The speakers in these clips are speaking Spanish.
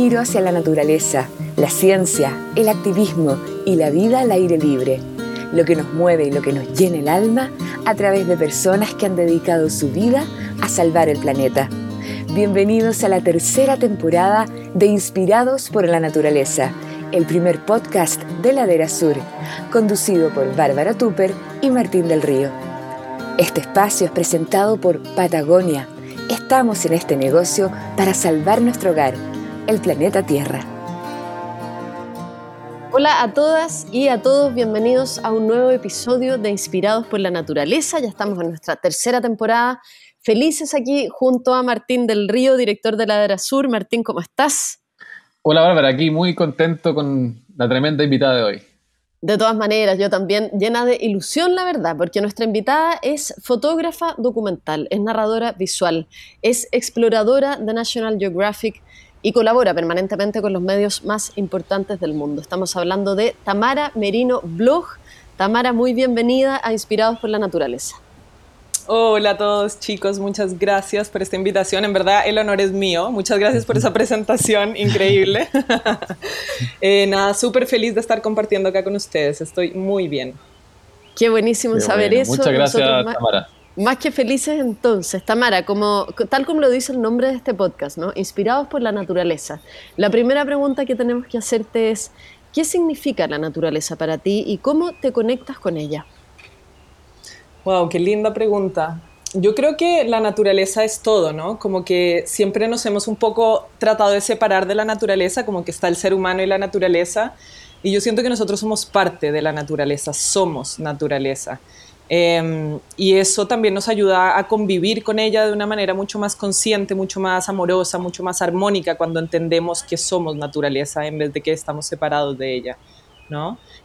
giro hacia la naturaleza, la ciencia, el activismo y la vida al aire libre. Lo que nos mueve y lo que nos llena el alma a través de personas que han dedicado su vida a salvar el planeta. Bienvenidos a la tercera temporada de Inspirados por la Naturaleza, el primer podcast de Ladera Sur, conducido por Bárbara Tupper y Martín del Río. Este espacio es presentado por Patagonia. Estamos en este negocio para salvar nuestro hogar, el planeta Tierra. Hola a todas y a todos, bienvenidos a un nuevo episodio de Inspirados por la Naturaleza. Ya estamos en nuestra tercera temporada. Felices aquí junto a Martín del Río, director de Ladera Sur. Martín, ¿cómo estás? Hola Bárbara, aquí muy contento con la tremenda invitada de hoy. De todas maneras, yo también llena de ilusión, la verdad, porque nuestra invitada es fotógrafa documental, es narradora visual, es exploradora de National Geographic y colabora permanentemente con los medios más importantes del mundo. Estamos hablando de Tamara Merino Blog. Tamara, muy bienvenida a Inspirados por la Naturaleza. Hola a todos chicos, muchas gracias por esta invitación. En verdad el honor es mío. Muchas gracias por esa presentación increíble. Eh, nada, súper feliz de estar compartiendo acá con ustedes. Estoy muy bien. Qué buenísimo saber eso. Muchas gracias, Tamara. Más que felices entonces, Tamara, como, tal como lo dice el nombre de este podcast, ¿no? Inspirados por la naturaleza. La primera pregunta que tenemos que hacerte es, ¿qué significa la naturaleza para ti y cómo te conectas con ella? Wow, qué linda pregunta. Yo creo que la naturaleza es todo, ¿no? Como que siempre nos hemos un poco tratado de separar de la naturaleza, como que está el ser humano y la naturaleza. Y yo siento que nosotros somos parte de la naturaleza, somos naturaleza. Em, y eso también nos ayuda a convivir con ella de una manera mucho más consciente, mucho más amorosa, mucho más armónica cuando entendemos que somos naturaleza en vez de que estamos separados de ella.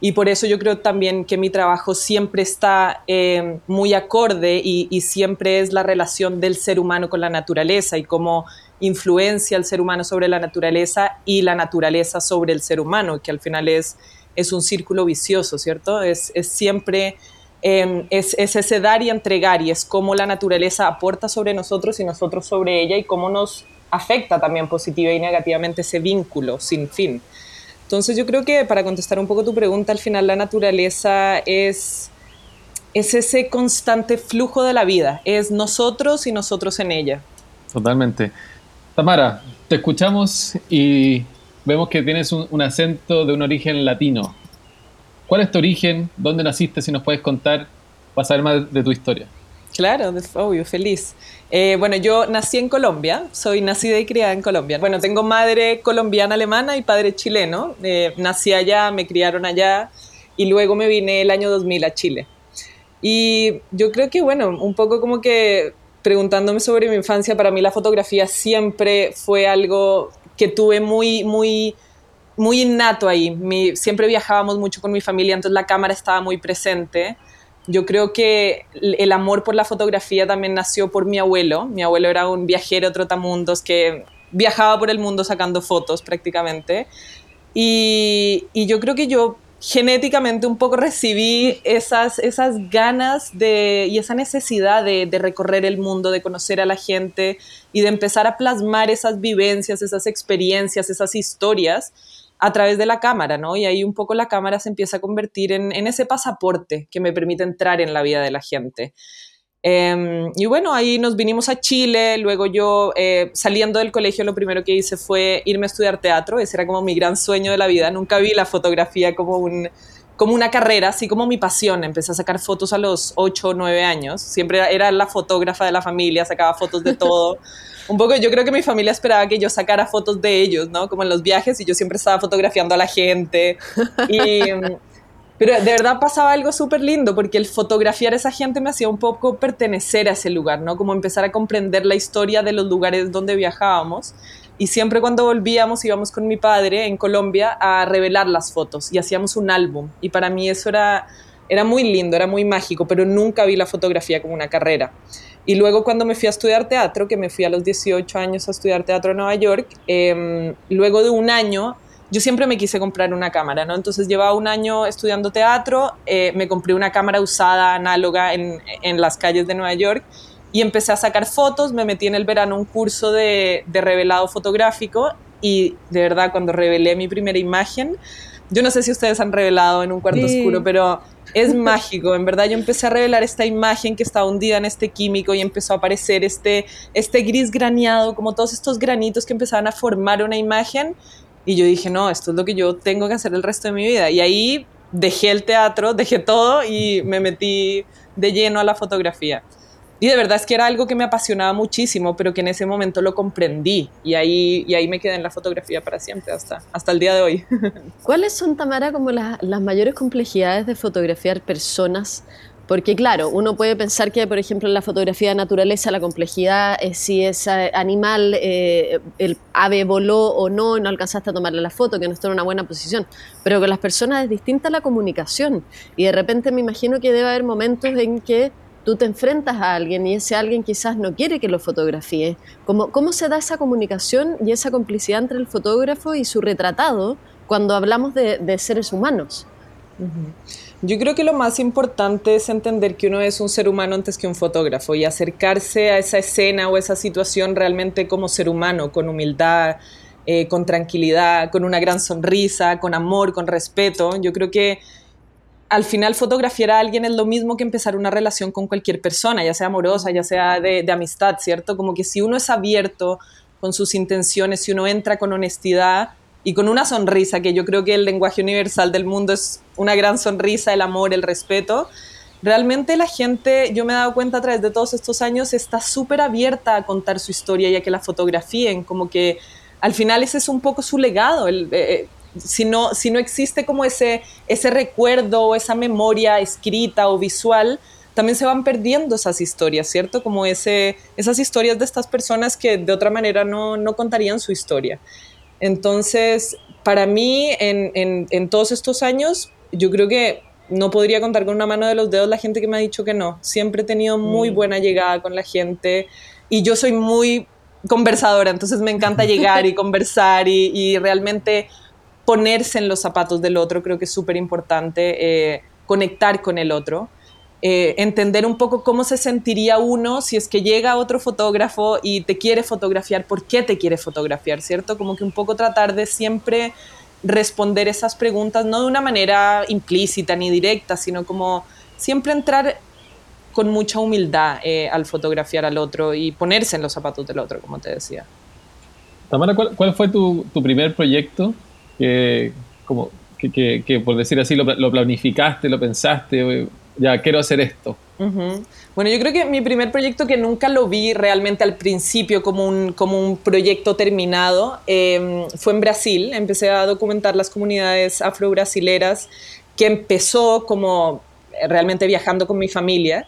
Y por eso yo creo también que mi trabajo siempre está eh, muy acorde y, siempre es la relación del ser humano con la naturaleza y cómo influencia el ser humano sobre la naturaleza y la naturaleza sobre el ser humano, que al final es, es un círculo vicioso, ¿cierto? Es, siempre... Em, es, es, ese dar y entregar y es cómo la naturaleza aporta sobre nosotros y nosotros sobre ella y cómo nos afecta también positiva y negativamente ese vínculo sin fin. Entonces yo creo que para contestar un poco tu pregunta, al final la naturaleza es, es ese constante flujo de la vida, es nosotros y nosotros en ella. Totalmente. Tamara, te escuchamos y vemos que tienes un, acento de un origen latino. ¿Cuál es tu origen? ¿Dónde naciste? Si nos puedes contar para saber más de tu historia. Claro, obvio, feliz. Eh, bueno, yo nací en Colombia, soy nacida y criada en Colombia. Bueno, tengo madre colombiana alemana y padre chileno. Eh, nací allá, me criaron allá y luego me vine el año 2000 a Chile. Y yo creo que, bueno, un poco como que preguntándome sobre mi infancia, para mí la fotografía siempre fue algo que tuve muy, muy, muy innato ahí. siempre viajábamos mucho con mi familia, entonces la cámara estaba muy presente. Yo creo que el amor por la fotografía también nació por mi abuelo. Mi abuelo era un viajero trotamundos que viajaba por el mundo sacando fotos prácticamente. Y, yo creo que yo genéticamente un poco recibí esas, esas ganas de, y esa necesidad de, de, recorrer el mundo, de conocer a la gente y de empezar a plasmar esas vivencias, esas experiencias, esas historias a través de la cámara, ¿no? Y ahí un poco la cámara se empieza a convertir en, ese pasaporte que me permite entrar en la vida de la gente. Em, y bueno, ahí nos vinimos a Chile, luego yo eh, saliendo del colegio lo primero que hice fue irme a estudiar teatro, ese era como mi gran sueño de la vida, nunca vi la fotografía como un, como una carrera, así como mi pasión. Empecé a sacar fotos a los 8 o 9 años. Siempre era la fotógrafa de la familia, sacaba fotos de todo. Un poco, yo creo que mi familia esperaba que yo sacara fotos de ellos, ¿no? Como en los viajes y yo siempre estaba fotografiando a la gente. Y, pero de verdad pasaba algo súper lindo porque el fotografiar a esa gente me hacía un poco pertenecer a ese lugar, ¿no? Como empezar a comprender la historia de los lugares donde viajábamos. Y siempre cuando volvíamos íbamos con mi padre en Colombia a revelar las fotos y hacíamos un álbum. Y para mí eso era, era muy lindo, era muy mágico, pero nunca vi la fotografía como una carrera. Y luego cuando me fui a estudiar teatro, que me fui a los 18 años a estudiar teatro en Nueva York, em, luego de un año yo siempre me quise comprar una cámara, ¿no? Entonces llevaba un año estudiando teatro, eh, me compré una cámara usada, análoga, en, en las calles de Nueva York y empecé a sacar fotos, me metí en el verano un curso de, de revelado fotográfico y de verdad cuando revelé mi primera imagen, yo no sé si ustedes han revelado en un cuarto oscuro, pero es mágico. En verdad, yo empecé a revelar esta imagen que estaba hundida en este químico y empezó a aparecer este, este gris graneado, como todos estos granitos que empezaban a formar una imagen. Y yo dije, no, esto es lo que yo tengo que hacer el resto de mi vida. Y ahí dejé el teatro, dejé todo y me metí de lleno a la fotografía. Y de verdad es que era algo que me apasionaba muchísimo, pero que en ese momento lo comprendí y ahí, y ahí me quedé en la fotografía para siempre, hasta, hasta el día de hoy. ¿Cuáles son, Tamara, como las, las mayores complejidades de fotografiar personas? Porque claro, uno puede pensar que, por ejemplo, en la fotografía de naturaleza la complejidad es si ese animal, eh, el ave voló o no, y no alcanzaste a tomarle la foto, que no está en una buena posición. Pero con las personas es distinta la comunicación. Y de repente me imagino que debe haber momentos en que tú te enfrentas a alguien y ese alguien quizás no quiere que lo fotografíe. ¿Cómo, ¿Cómo se da esa comunicación y esa complicidad entre el fotógrafo y su retratado cuando hablamos de, seres humanos? Yo creo que lo más importante es entender que uno es un ser humano antes que un fotógrafo y acercarse a esa escena o esa situación realmente como ser humano, con humildad, eh, con tranquilidad, con una gran sonrisa, con amor, con respeto. Yo creo que al final fotografiar a alguien es lo mismo que empezar una relación con cualquier persona, ya sea amorosa, ya sea de, amistad, ¿cierto? Como que si uno es abierto con sus intenciones, si uno entra con honestidad y con una sonrisa, que yo creo que el lenguaje universal del mundo es una gran sonrisa, el amor, el respeto, realmente la gente, yo me he dado cuenta a través de todos estos años, está súper abierta a contar su historia y a que la fotografíen, como que al final ese es un poco su legado, el, eh, si no, si no existe como ese, ese recuerdo o esa memoria escrita o visual, también se van perdiendo esas historias, ¿cierto? Como ese, esas historias de estas personas que de otra manera no, no contarían su historia. Entonces, para mí, en, en, en, todos estos años, yo creo que no podría contar con una mano de los dedos la gente que me ha dicho que no. Siempre he tenido muy mm. buena llegada con la gente y yo soy muy conversadora, entonces me encanta llegar y conversar y, y realmente ponerse en los zapatos del otro, creo que es súper importante, eh, conectar con el otro, eh, entender un poco cómo se sentiría uno si es que llega otro fotógrafo y te quiere fotografiar, por qué te quiere fotografiar, ¿cierto? Como que un poco tratar de siempre responder esas preguntas, no de una manera implícita ni directa, sino como siempre entrar con mucha humildad eh, al fotografiar al otro y ponerse en los zapatos del otro, como te decía. Tamara, ¿cuál, fue tu, tu primer proyecto que, como, que, que, por decir así, lo, lo, planificaste, lo pensaste, ya quiero hacer esto? Bueno, yo creo que mi primer proyecto que nunca lo vi realmente al principio como un, como un proyecto terminado em, fue en Brasil. Empecé a documentar las comunidades afro-brasileras que empezó como realmente viajando con mi familia.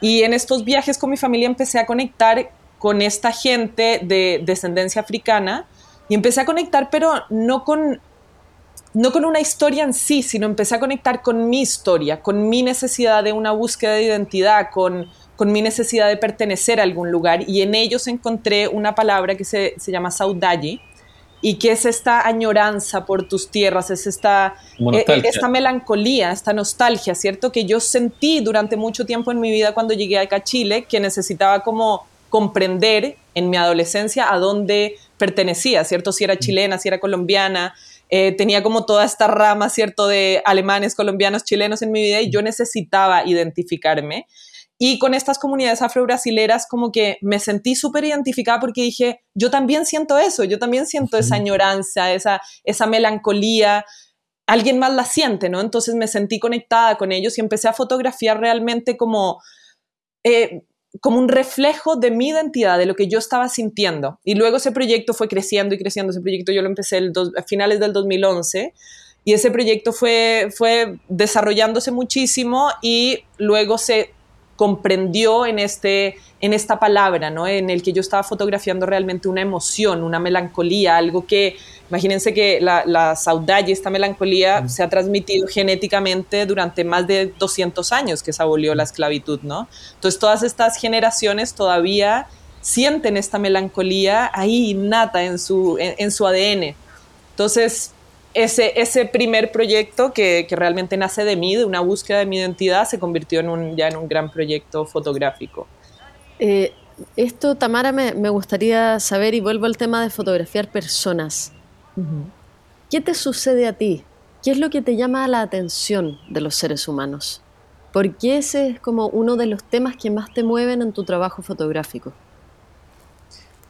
Y en estos viajes con mi familia empecé a conectar con esta gente de descendencia africana y empecé a conectar, pero no con, no con una historia en sí, sino empecé a conectar con mi historia, con mi necesidad de una búsqueda de identidad, con, con mi necesidad de pertenecer a algún lugar. Y en ellos encontré una palabra que se, se llama saudade, y que es esta añoranza por tus tierras, es esta, eh, esta melancolía, esta nostalgia, ¿cierto? Que yo sentí durante mucho tiempo en mi vida cuando llegué acá a Chile, que necesitaba como comprender en mi adolescencia a dónde pertenecía, ¿cierto? Si era chilena, si era colombiana, eh, tenía como toda esta rama, ¿cierto? De alemanes, colombianos, chilenos en mi vida y yo necesitaba identificarme. Y con estas comunidades afro-brasileras como que me sentí súper identificada porque dije, yo también siento eso, yo también siento esa añoranza, esa, esa melancolía, alguien más la siente, ¿no? Entonces me sentí conectada con ellos y empecé a fotografiar realmente como... Eh, como un reflejo de mi identidad, de lo que yo estaba sintiendo. Y luego ese proyecto fue creciendo y creciendo. Ese proyecto yo lo empecé a finales del 2011 y ese proyecto fue, fue desarrollándose muchísimo y luego se comprendió en, este, en esta palabra, ¿no? en el que yo estaba fotografiando realmente una emoción, una melancolía, algo que, imagínense que la, la saudade, esta melancolía, se ha transmitido genéticamente durante más de 200 años que se abolió la esclavitud, ¿no? Entonces todas estas generaciones todavía sienten esta melancolía ahí innata en su, en su ADN. Entonces, ese, ese primer proyecto que, que, realmente nace de mí, de una búsqueda de mi identidad, se convirtió en un, ya en un gran proyecto fotográfico. Eh, esto, Tamara, me, gustaría saber, y vuelvo al tema de fotografiar personas. ¿Qué te sucede a ti? ¿Qué es lo que te llama la atención de los seres humanos? ¿Por qué ese es como uno de los temas que más te mueven en tu trabajo fotográfico?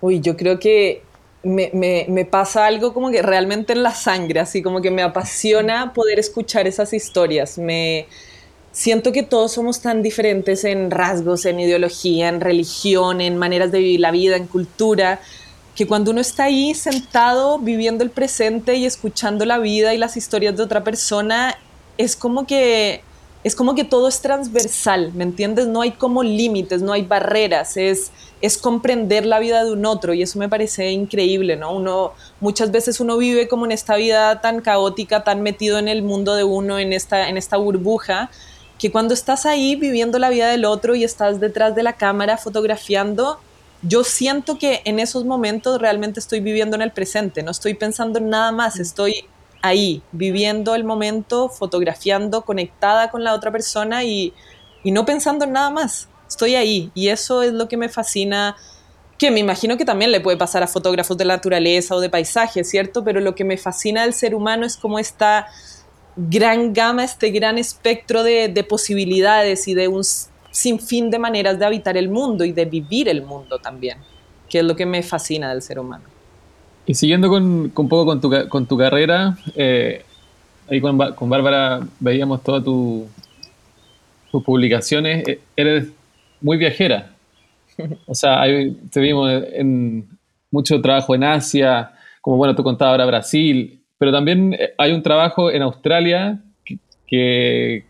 Uy, yo creo que me, pasa algo como que realmente en la sangre, así como que me apasiona poder escuchar esas historias. Me siento que todos somos tan diferentes en rasgos, en ideología, en religión, en maneras de vivir la vida, en cultura, que cuando uno está ahí sentado viviendo el presente y escuchando la vida y las historias de otra persona, es como que es como que todo es transversal, ¿me entiendes? No hay como límites, no hay barreras, es, es comprender la vida de un otro y eso me parece increíble, ¿no? Uno, muchas veces uno vive como en esta vida tan caótica, tan metido en el mundo de uno, en esta, en esta burbuja, que cuando estás ahí viviendo la vida del otro y estás detrás de la cámara fotografiando, yo siento que en esos momentos realmente estoy viviendo en el presente, no estoy pensando en nada más, estoy ahí, viviendo el momento, fotografiando, conectada con la otra persona y, no pensando en nada más. Estoy ahí y eso es lo que me fascina, que me imagino que también le puede pasar a fotógrafos de naturaleza o de paisaje, ¿cierto? Pero lo que me fascina del ser humano es como esta gran gama, este gran espectro de, de posibilidades y de un sinfín de maneras de habitar el mundo y de vivir el mundo también, que es lo que me fascina del ser humano. Y siguiendo con, un poco con tu, con tu carrera, eh, ahí con, con Bárbara veíamos todas tu, tus publicaciones, eh, eres muy viajera. O sea, ahí te vimos en mucho trabajo en Asia, como bueno, tú contabas ahora Brasil, pero también eh, hay un trabajo en Australia que, que,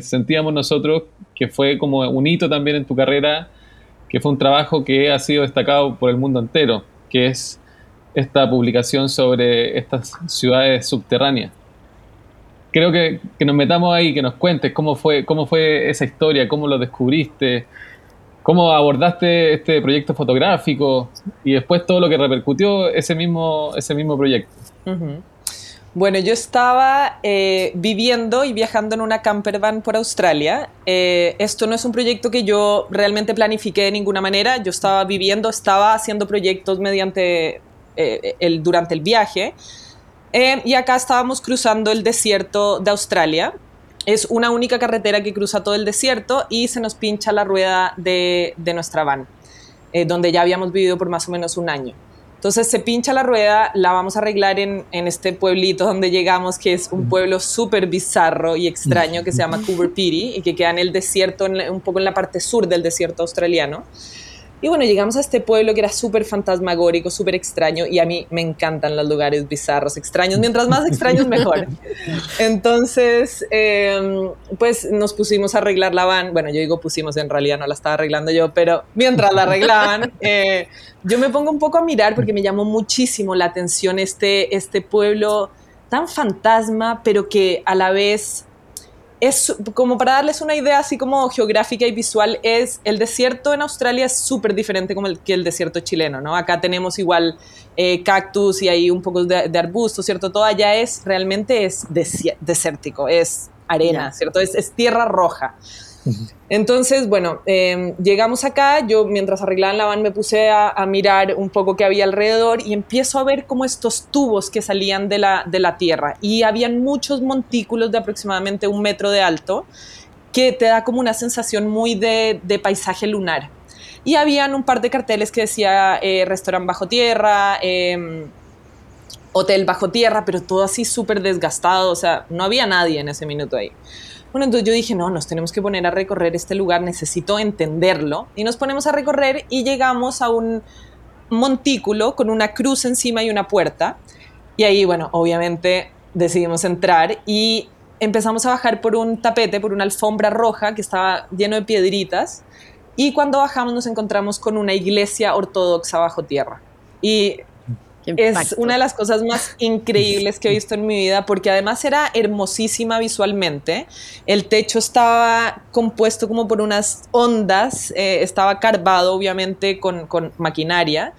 sentíamos nosotros que fue como un hito también en tu carrera, que fue un trabajo que ha sido destacado por el mundo entero, que es esta publicación sobre estas ciudades subterráneas. Creo que, que, nos metamos ahí, que nos cuentes cómo fue, cómo fue esa historia, cómo lo descubriste, cómo abordaste este proyecto fotográfico y después todo lo que repercutió ese mismo, ese mismo proyecto. Bueno, yo estaba eh, viviendo y viajando en una camper van por Australia. Eh, esto no es un proyecto que yo realmente planifiqué de ninguna manera. Yo estaba viviendo, estaba haciendo proyectos eh, durante el viaje. Eh, y acá estábamos cruzando el desierto de Australia. Es una única carretera que cruza todo el desierto y se nos pincha la rueda de, nuestra van, donde ya habíamos vivido por más o menos un año. Entonces se pincha la rueda, la vamos a arreglar en, en este pueblito donde llegamos, que es un pueblo súper bizarro y extraño que se llama Coober Pedy y que queda en el desierto, un poco en la parte sur del desierto australiano. Y bueno, llegamos a este pueblo que era súper fantasmagórico, súper extraño, y a mí me encantan los lugares bizarros, extraños, mientras más extraños mejor. Entonces, em, pues nos pusimos a arreglar la van, bueno, yo digo pusimos, en realidad no la estaba arreglando yo, pero mientras la arreglaban, eh, yo me pongo un poco a mirar porque me llamó muchísimo la atención este, este pueblo tan fantasma, pero que a la vez es como para darles una idea así como geográfica y visual, es el desierto en Australia es súper diferente como el, que el desierto chileno, ¿no? Acá tenemos igual eh, cactus y hay un poco de, de arbusto, ¿cierto? Todo allá es realmente es desértico, es arena, ¿cierto? Es, es, tierra roja. Entonces, bueno, em, llegamos acá, yo mientras arreglaban la van me puse a, mirar un poco qué había alrededor y empiezo a ver como estos tubos que salían de la, de la tierra y habían muchos montículos de aproximadamente un metro de alto que te da como una sensación muy de, de paisaje lunar. Y habían un par de carteles que decía eh, restaurante bajo tierra, em, hotel bajo tierra, pero todo así súper desgastado, o sea, no había nadie en ese minuto ahí. Bueno, entonces yo dije, no, nos tenemos que poner a recorrer este lugar, necesito entenderlo. Y nos ponemos a recorrer y llegamos a un montículo con una cruz encima y una puerta. Y ahí, bueno, obviamente decidimos entrar y empezamos a bajar por un tapete, por una alfombra roja que estaba lleno de piedritas. Y cuando bajamos nos encontramos con una iglesia ortodoxa bajo tierra. Y es una de las cosas más increíbles que he visto en mi vida porque además era hermosísima visualmente. El techo estaba compuesto como por unas ondas, eh, estaba carvado obviamente con, con, maquinaria.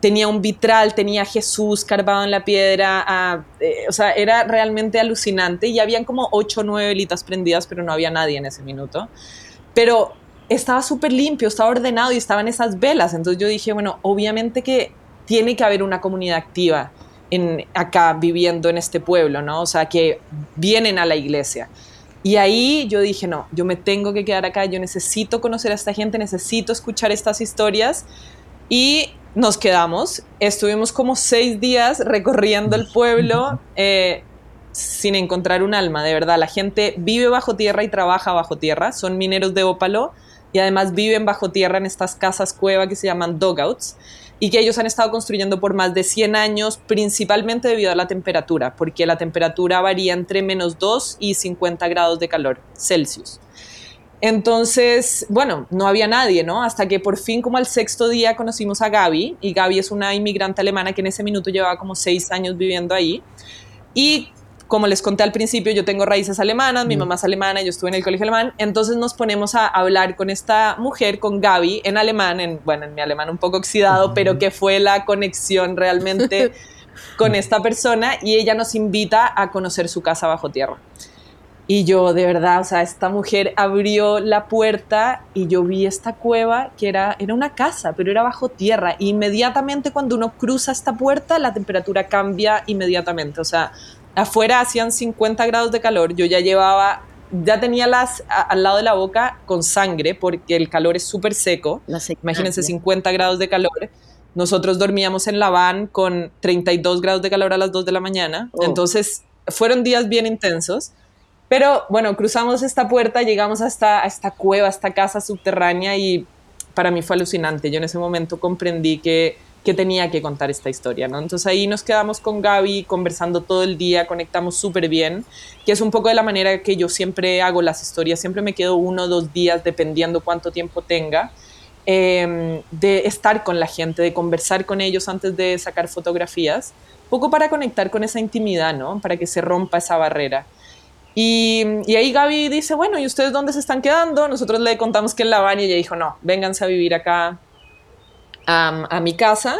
Tenía un vitral, tenía Jesús carvado en la piedra, ah, eh, o sea, era realmente alucinante y habían como ocho o nueve velitas prendidas, pero no había nadie en ese minuto. Pero estaba súper limpio, estaba ordenado y estaban esas velas. Entonces yo dije, bueno, obviamente que tiene que haber una comunidad activa en, acá viviendo en este pueblo, ¿no? O sea, que vienen a la iglesia. Y ahí yo dije, no, yo me tengo que quedar acá, yo necesito conocer a esta gente, necesito escuchar estas historias. Y nos quedamos, estuvimos como seis días recorriendo el pueblo eh, sin encontrar un alma, de verdad. La gente vive bajo tierra y trabaja bajo tierra, son mineros de ópalo y además viven bajo tierra en estas casas cueva que se llaman dogouts y que ellos han estado construyendo por más de 100 años, principalmente debido a la temperatura, porque la temperatura varía entre menos 2 y 50 grados de calor Celsius. Entonces, bueno, no había nadie, ¿no? Hasta que por fin, como al sexto día, conocimos a Gaby, y Gaby es una inmigrante alemana que en ese minuto llevaba como seis años viviendo ahí. Y como les conté al principio, yo tengo raíces alemanas, mi mm. mamá es alemana, yo estuve en el colegio alemán, entonces nos ponemos a hablar con esta mujer, con Gaby, en alemán, en, bueno, en mi alemán un poco oxidado, pero que fue la conexión realmente con esta persona y ella nos invita a conocer su casa bajo tierra. Y yo, de verdad, o sea, esta mujer abrió la puerta y yo vi esta cueva que era, era una casa, pero era bajo tierra. E inmediatamente cuando uno cruza esta puerta, la temperatura cambia inmediatamente. O sea, afuera hacían 50 grados de calor, yo ya llevaba, ya tenía las al lado de la boca con sangre porque el calor es súper seco. Imagínense 50 grados de calor. Nosotros dormíamos en la van con 32 grados de calor a las 2 de la mañana. Oh. Entonces, fueron días bien intensos. Pero bueno, cruzamos esta puerta, llegamos hasta a esta cueva, a esta casa subterránea y para mí fue alucinante. Yo en ese momento comprendí que que tenía que contar esta historia, ¿no? Entonces ahí nos quedamos con Gaby conversando todo el día, conectamos súper bien, que es un poco de la manera que yo siempre hago las historias, siempre me quedo uno o dos días dependiendo cuánto tiempo tenga, em, de estar con la gente, de conversar con ellos antes de sacar fotografías, poco para conectar con esa intimidad, ¿no? Para que se rompa esa barrera. Y, ahí Gaby dice, bueno, ¿y ustedes dónde se están quedando? Nosotros le contamos que en La Habana y ella dijo, no, vénganse a vivir acá a, mi casa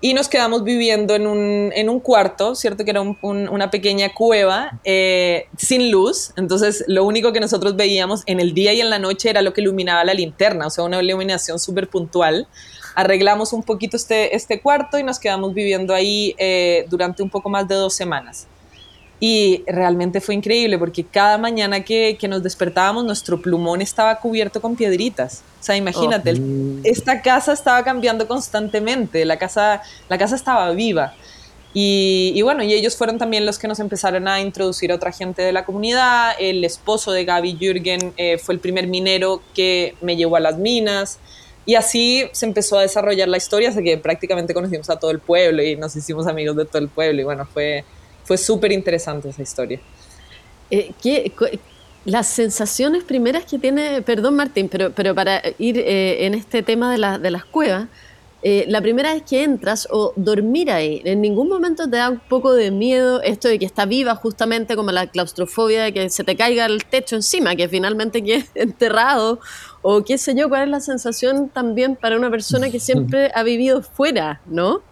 y nos quedamos viviendo en un, en un cuarto, ¿cierto? Que era una pequeña cueva eh, sin luz. Entonces, lo único que nosotros veíamos en el día y en la noche era lo que iluminaba la linterna, o sea, una iluminación súper puntual. Arreglamos un poquito este, este cuarto y nos quedamos viviendo ahí eh, durante un poco más de dos semanas. Y realmente fue increíble porque cada mañana que, que, nos despertábamos nuestro plumón estaba cubierto con piedritas. O sea, imagínate, oh. esta casa estaba cambiando constantemente, la casa, la casa estaba viva. Y, y, bueno, y ellos fueron también los que nos empezaron a introducir a otra gente de la comunidad. El esposo de Gaby Jürgen eh, fue el primer minero que me llevó a las minas. Y así se empezó a desarrollar la historia, hasta que prácticamente conocimos a todo el pueblo y nos hicimos amigos de todo el pueblo. Y bueno, fue, fue súper interesante esa historia. Eh, ¿qué, las sensaciones primeras que tiene, perdón Martín, pero, pero para ir eh, en este tema de, de las cuevas, eh, la primera vez que entras o dormir ahí, en ningún momento te da un poco de miedo esto de que está viva justamente como la claustrofobia de que se te caiga el techo encima, que finalmente quede enterrado o qué sé yo, cuál es la sensación también para una persona que siempre ha vivido fuera, ¿no?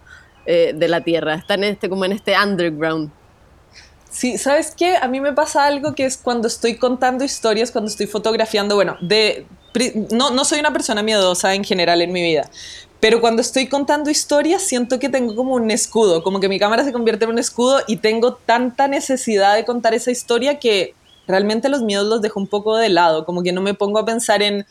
de la tierra, está en este, como en este underground. Sí, ¿sabes qué? A mí me pasa algo que es cuando estoy contando historias, cuando estoy fotografiando, bueno, de, no, no soy una persona miedosa en general en mi vida, pero cuando estoy contando historias siento que tengo como un escudo, como que mi cámara se convierte en un escudo y tengo tanta necesidad de contar esa historia que realmente los miedos los dejo un poco de lado, como que no me pongo a pensar en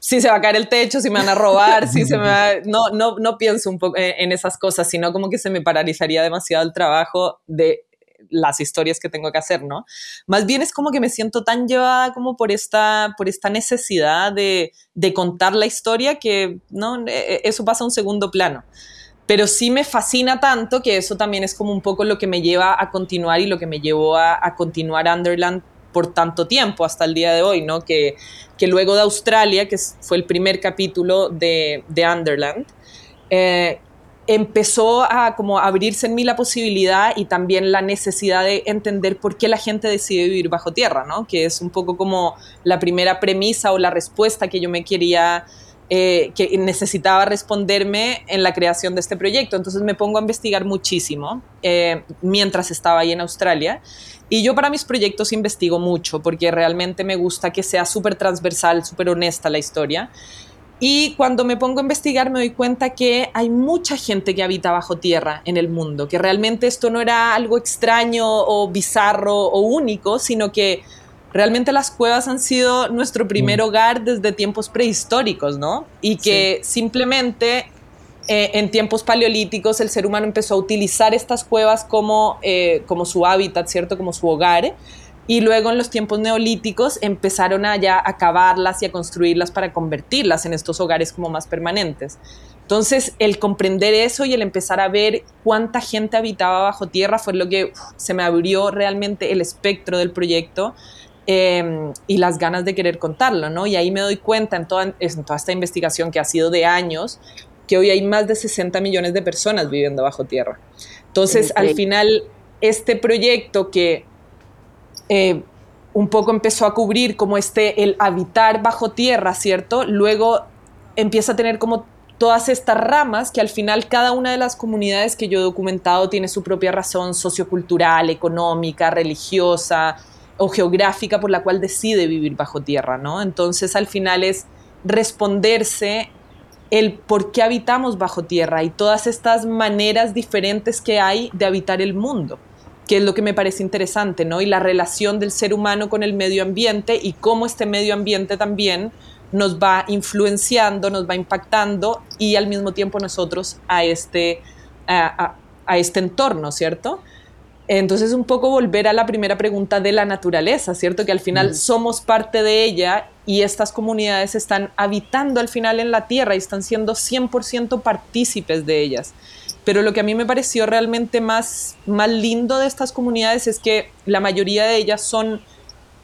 si se va a caer el techo, si me van a robar, si se me va... No, no, no pienso un poco en esas cosas, sino como que se me paralizaría demasiado el trabajo de las historias que tengo que hacer, ¿no? Más bien es como que me siento tan llevada como por esta, por esta necesidad de, contar la historia que, ¿no? E, e, eso pasa a un segundo plano. Pero sí me fascina tanto que eso también es como un poco lo que me lleva a continuar y lo que me llevó a, a continuar Underland por tanto tiempo hasta el día de hoy, ¿no? Que, que luego de Australia, que fue el primer capítulo de, de Underland, eh, empezó a como abrirse en mí la posibilidad y también la necesidad de entender por qué la gente decide vivir bajo tierra, ¿no? Que es un poco como la primera premisa o la respuesta que yo me quería eh, que necesitaba responderme en la creación de este proyecto. Entonces me pongo a investigar muchísimo eh, mientras estaba ahí en Australia. Y yo para mis proyectos investigo mucho porque realmente me gusta que sea súper transversal, súper honesta la historia. Y cuando me pongo a investigar me doy cuenta que hay mucha gente que habita bajo tierra en el mundo, que realmente esto no era algo extraño o bizarro o único, sino que realmente las cuevas han sido nuestro primer mm. hogar desde tiempos prehistóricos, ¿no? Y que simplemente eh, en tiempos paleolíticos el ser humano empezó a utilizar estas cuevas como, eh, como su hábitat, ¿cierto? Como su hogar. Y luego en los tiempos neolíticos empezaron a ya a cavarlas y a construirlas para convertirlas en estos hogares como más permanentes. Entonces, el comprender eso y el empezar a ver cuánta gente habitaba bajo tierra fue lo que se me abrió realmente el espectro del proyecto Em, y las ganas de querer contarlo, ¿no? Y ahí me doy cuenta en toda, en toda esta investigación que ha sido de años, que hoy hay más de 60 millones de personas viviendo bajo tierra. Entonces, al final, este proyecto que eh, un poco empezó a cubrir como este, el habitar bajo tierra, ¿cierto? Luego empieza a tener como todas estas ramas que al final cada una de las comunidades que yo he documentado tiene su propia razón sociocultural, económica, religiosa, o geográfica por la cual decide vivir bajo tierra, ¿no? Entonces al final es responderse el por qué habitamos bajo tierra y todas estas maneras diferentes que hay de habitar el mundo, que es lo que me parece interesante, ¿no? Y la relación del ser humano con el medio ambiente y cómo este medio ambiente también nos va influenciando, nos va impactando y al mismo tiempo nosotros a este, a, a este entorno, ¿cierto? Entonces, un poco volver a la primera pregunta de la naturaleza, ¿cierto? Que al final somos parte de ella y estas comunidades están habitando al final en la tierra y están siendo 100% partícipes de ellas. Pero lo que a mí me pareció realmente más, más lindo de estas comunidades es que la mayoría de ellas son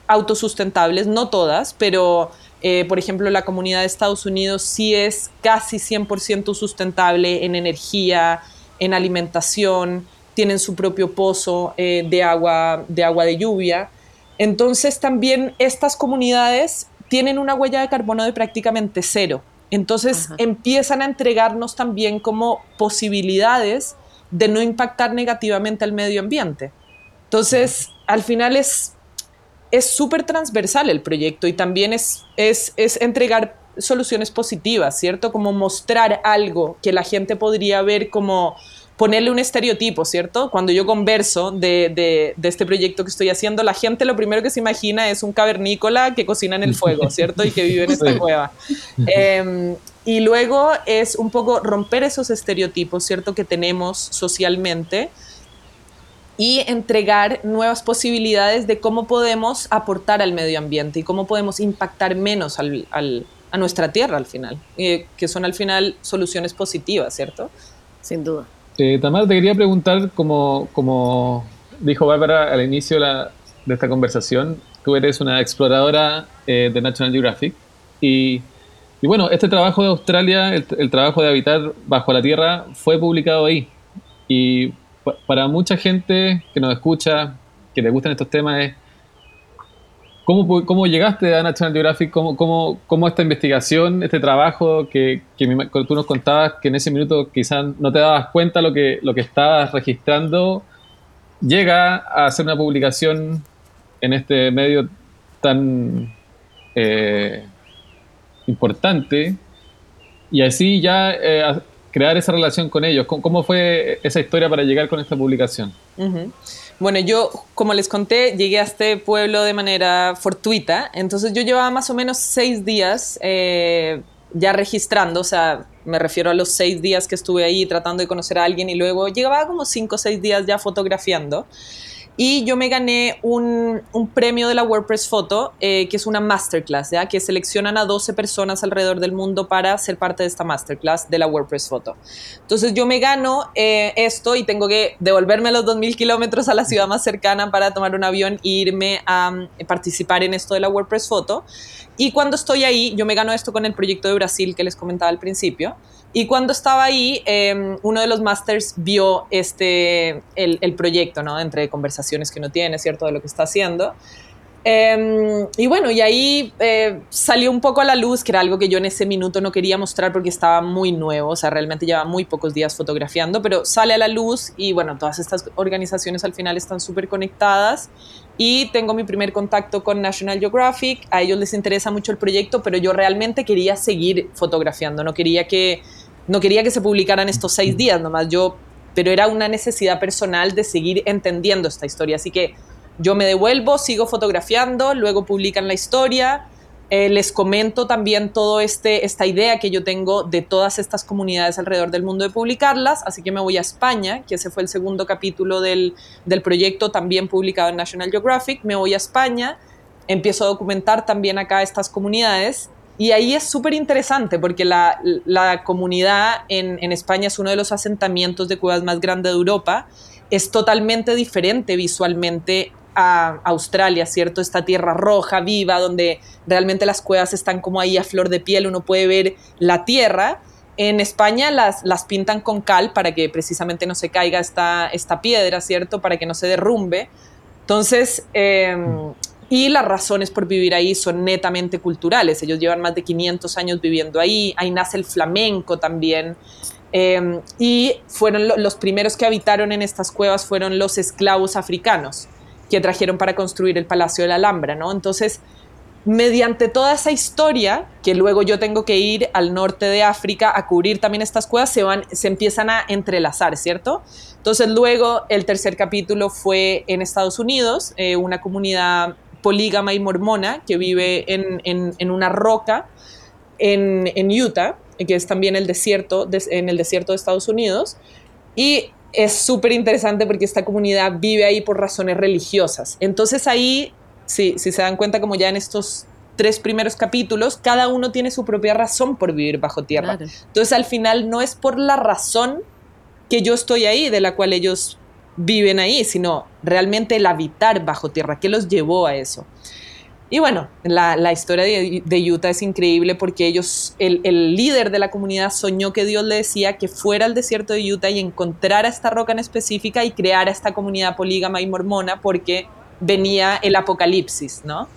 autosustentables, no todas, pero eh, por ejemplo la comunidad de Estados Unidos sí es casi 100% sustentable en energía, en alimentación, tienen su propio pozo eh, de, agua, de agua de lluvia. Entonces también estas comunidades tienen una huella de carbono de prácticamente cero. Entonces empiezan a entregarnos también como posibilidades de no impactar negativamente al medio ambiente. Entonces, al final es es súper transversal el proyecto y también es, es, es entregar soluciones positivas, ¿cierto? Como mostrar algo que la gente podría ver como ponerle un estereotipo, ¿cierto? Cuando yo converso de, este proyecto que estoy haciendo, la gente lo primero que se imagina es un cavernícola que cocina en el fuego, ¿cierto? Y que vive en esta cueva. Em, y luego es un poco romper esos estereotipos, ¿cierto? Que tenemos socialmente y entregar nuevas posibilidades de cómo podemos aportar al medio ambiente y cómo podemos impactar menos a nuestra tierra al final, eh, que son al final soluciones positivas, ¿cierto? Sin duda. Eh, Tamara, te quería preguntar, como, como dijo Bárbara al inicio de esta conversación, tú eres una exploradora eh, de National Geographic y, y, bueno, este trabajo de Australia, el, trabajo de habitar bajo la Tierra, fue publicado ahí. Y para mucha gente que nos escucha, que le gustan estos temas, es ¿Cómo, ¿Cómo, llegaste a National Geographic? ¿Cómo, cómo, cómo esta investigación, este trabajo que, que, tú nos contabas que en ese minuto quizás no te dabas cuenta lo que, lo que estabas registrando, llega a hacer una publicación en este medio tan eh, importante y así ya eh, crear esa relación con ellos? ¿Cómo, fue esa historia para llegar con esta publicación? Bueno, yo, como les conté, llegué a este pueblo de manera fortuita, entonces yo llevaba más o menos seis días eh, ya registrando, o sea, me refiero a los seis días que estuve ahí tratando de conocer a alguien y luego llegaba como cinco o seis días ya fotografiando y yo me gané un, un premio de la WordPress Photo, eh, que es una masterclass, ¿ya? que seleccionan a 12 personas alrededor del mundo para ser parte de esta masterclass de la WordPress Photo. Entonces yo me gano eh, esto y tengo que devolverme los 2.000 kilómetros a la ciudad más cercana para tomar un avión e irme a um, participar en esto de la WordPress Photo. Y cuando estoy ahí, yo me gano esto con el proyecto de Brasil que les comentaba al principio. Y cuando estaba ahí, em, uno de los masters vio este, el, el, proyecto, ¿no? Entre conversaciones que uno tiene, ¿cierto? De lo que está haciendo. Em, y bueno, y ahí eh, salió un poco a la luz, que era algo que yo en ese minuto no quería mostrar porque estaba muy nuevo, o sea, realmente lleva muy pocos días fotografiando, pero sale a la luz y bueno, todas estas organizaciones al final están súper conectadas y tengo mi primer contacto con National Geographic, a ellos les interesa mucho el proyecto, pero yo realmente quería seguir fotografiando, no quería que, no quería que se publicaran estos seis días nomás, yo, pero era una necesidad personal de seguir entendiendo esta historia, así que yo me devuelvo, sigo fotografiando, luego publican la historia, eh, les comento también toda este, esta idea que yo tengo de todas estas comunidades alrededor del mundo de publicarlas, así que me voy a España, que ese fue el segundo capítulo del, del proyecto también publicado en National Geographic, me voy a España, empiezo a documentar también acá estas comunidades. Y ahí es súper interesante porque la, la comunidad en, en España es uno de los asentamientos de cuevas más grandes de Europa, es totalmente diferente visualmente Australia, ¿cierto? Esta tierra roja, viva, donde realmente las cuevas están como ahí a flor de piel, uno puede ver la tierra. En España las, las pintan con cal para que precisamente no se caiga esta, esta piedra, ¿cierto? Para que no se derrumbe. Entonces, em, y las razones por vivir ahí son netamente culturales. Ellos llevan más de 500 años viviendo ahí. Ahí nace el flamenco también. Em, y fueron los primeros que habitaron en estas cuevas fueron los esclavos africanos que trajeron para construir el Palacio de la Alhambra, ¿no? Entonces, mediante toda esa historia, que luego yo tengo que ir al norte de África a cubrir también estas cuevas, se, van, se empiezan a entrelazar, ¿cierto? Entonces luego el tercer capítulo fue en Estados Unidos, eh, una comunidad polígama y mormona que vive en, en, una roca en, en, Utah, que es también el desierto, en el desierto de Estados Unidos, y es súper interesante porque esta comunidad vive ahí por razones religiosas. Entonces ahí, si, si se dan cuenta como ya en estos tres primeros capítulos, cada uno tiene su propia razón por vivir bajo tierra. Entonces al final no es por la razón que yo estoy ahí, de la cual ellos viven ahí, sino realmente el habitar bajo tierra, ¿qué los llevó a eso? Y bueno, la, historia de, Utah es increíble porque ellos, el, líder de la comunidad soñó que Dios le decía que fuera al desierto de Utah y encontrara esta roca en específica y creara esta comunidad polígama y mormona porque venía el apocalipsis, ¿no?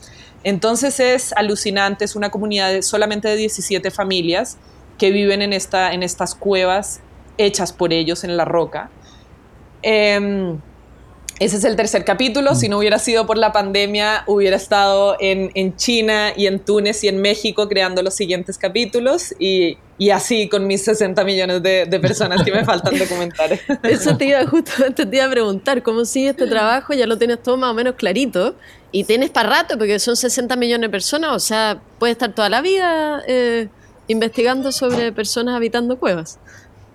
Entonces es alucinante, es una comunidad solamente de 17 familias que viven en, esta, en estas cuevas hechas por ellos en la roca. Eh, ese es el tercer capítulo. Si no hubiera sido por la pandemia, hubiera estado en, en China y en Túnez y en México creando los siguientes capítulos y, y así con mis 60 millones de, de, personas que me faltan documentar. Eso te iba justamente te iba a preguntar, ¿cómo sigue este trabajo? Ya lo tienes todo más o menos clarito y tienes para rato porque son 60 millones de personas, o sea, puedes estar toda la vida eh, investigando sobre personas habitando cuevas.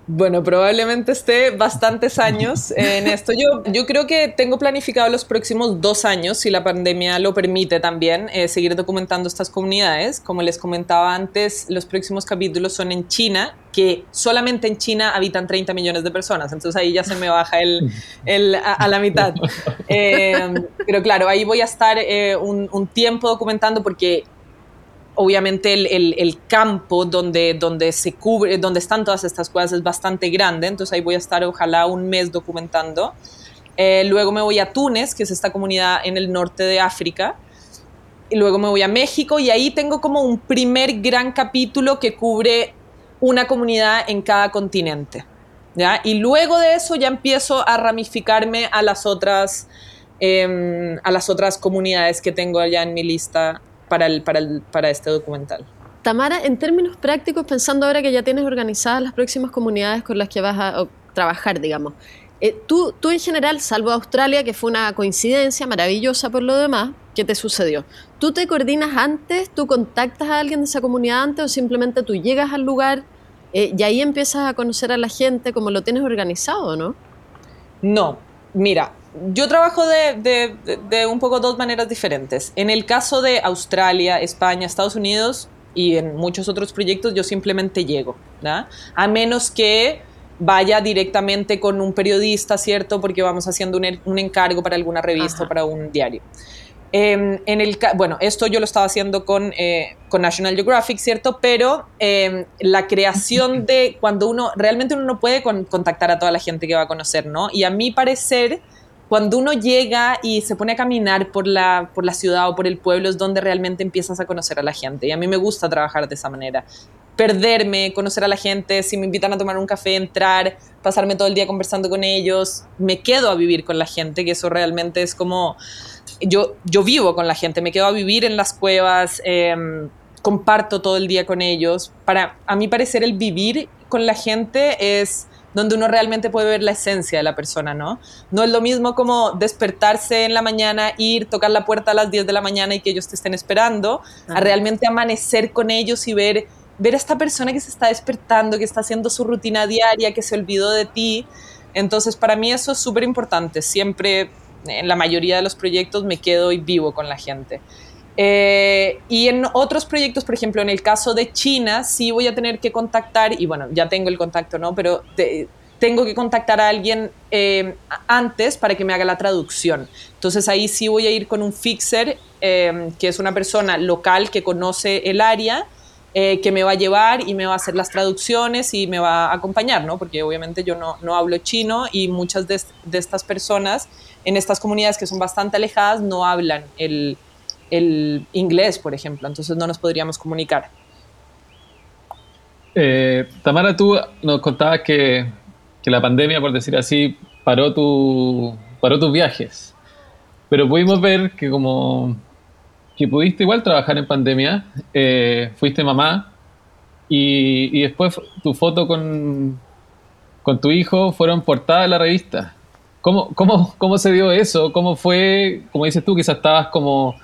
Bueno, probablemente esté bastantes años en esto. Yo, yo creo que tengo planificado los próximos dos años, si la pandemia lo permite también, eh, seguir documentando estas comunidades. Como les comentaba antes, los próximos capítulos son en China, que solamente en China habitan 30 millones de personas. Entonces ahí ya se me baja el, el a, la mitad. Eh, pero claro, ahí voy a estar eh, un, un tiempo documentando porque obviamente el, campo donde, donde se cubre, donde están todas estas cosas es bastante grande, entonces ahí voy a estar ojalá un mes documentando. Eh, luego me voy a Túnez, que es esta comunidad en el norte de África. Y luego me voy a México y ahí tengo como un primer gran capítulo que cubre una comunidad en cada continente. Y luego de eso ya empiezo a ramificarme a las otras, em, a las otras comunidades que tengo allá en mi lista para, el, para, el, para este documental. Tamara, en términos prácticos, pensando ahora que ya tienes organizadas las próximas comunidades con las que vas a trabajar, digamos, eh, tú, tú en general, salvo Australia, que fue una coincidencia maravillosa por lo demás, ¿qué te sucedió? ¿Tú te coordinas antes? ¿Tú contactas a alguien de esa comunidad antes o simplemente tú llegas al lugar eh, y ahí empiezas a conocer a la gente como lo tienes organizado, no? No, mira, yo trabajo de, un poco dos maneras diferentes. En el caso de Australia, España, Estados Unidos y en muchos otros proyectos, yo simplemente llego, A menos que vaya directamente con un periodista, ¿cierto? Porque vamos haciendo un, encargo para alguna revista o para un diario. Em, en el, bueno, esto yo lo estaba haciendo con, eh, con National Geographic, ¿cierto? Pero em, la creación de cuando uno, realmente uno no puede contactar a toda la gente que va a conocer, ¿no? Y a mi parecer, cuando uno llega y se pone a caminar por la, por la ciudad o por el pueblo es donde realmente empiezas a conocer a la gente. Y a mí me gusta trabajar de esa manera. Perderme, conocer a la gente, si me invitan a tomar un café, entrar, pasarme todo el día conversando con ellos, me quedo a vivir con la gente, que eso realmente es como, yo, yo vivo con la gente, me quedo a vivir en las cuevas, em, comparto todo el día con ellos. Para, a mi parecer, el vivir con la gente es donde uno realmente puede ver la esencia de la persona, ¿no? No es lo mismo como despertarse en la mañana, ir, tocar la puerta a las 10 de la mañana y que ellos te estén esperando, a realmente amanecer con ellos y ver, ver a esta persona que se está despertando, que está haciendo su rutina diaria, que se olvidó de ti. Entonces, para mí eso es súper importante. Siempre, en la mayoría de los proyectos, me quedo y vivo con la gente. Eh, y en otros proyectos, por ejemplo, en el caso de China, sí voy a tener que contactar, y bueno, ya tengo el contacto, ¿no? Pero tengo que contactar a alguien eh, antes para que me haga la traducción. Entonces ahí sí voy a ir con un fixer, eh, que es una persona local que conoce el área, que me va a llevar y me va a hacer las traducciones y me va a acompañar, ¿no? Porque obviamente yo no, no hablo chino y muchas de, de estas personas en estas comunidades que son bastante alejadas no hablan el el inglés, por ejemplo, entonces no nos podríamos comunicar. Eh, Tamara, tú nos contabas que, la pandemia, por decir así, paró, tu, paró tus viajes, pero pudimos ver que como que pudiste igual trabajar en pandemia, eh, fuiste mamá y, después tu foto con, con tu hijo fueron portada de la revista. ¿Cómo, cómo, ¿Cómo se dio eso? ¿Cómo fue? Como dices tú, quizás estabas como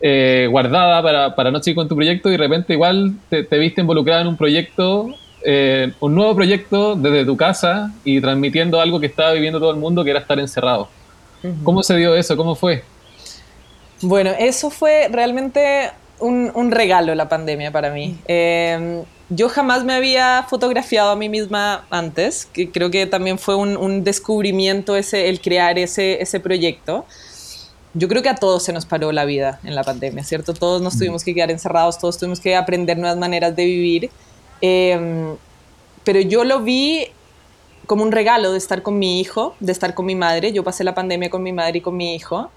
eh, guardada para, para, no seguir con tu proyecto y de repente igual te, viste involucrada en un proyecto, eh, un nuevo proyecto desde tu casa y transmitiendo algo que estaba viviendo todo el mundo, que era estar encerrado. ¿Cómo se dio eso? ¿Cómo fue? Bueno, eso fue realmente un, regalo la pandemia para mí. Eh, yo jamás me había fotografiado a mí misma antes, que creo que también fue un, un descubrimiento ese, el crear ese, ese proyecto yo creo que a todos se nos paró la vida en la pandemia, ¿cierto? Todos nos mm. tuvimos que quedar encerrados, todos tuvimos que aprender nuevas maneras de vivir. Em, pero yo lo vi como un regalo de estar con mi hijo, de estar con mi madre. Yo pasé la pandemia con mi madre y con mi hijo.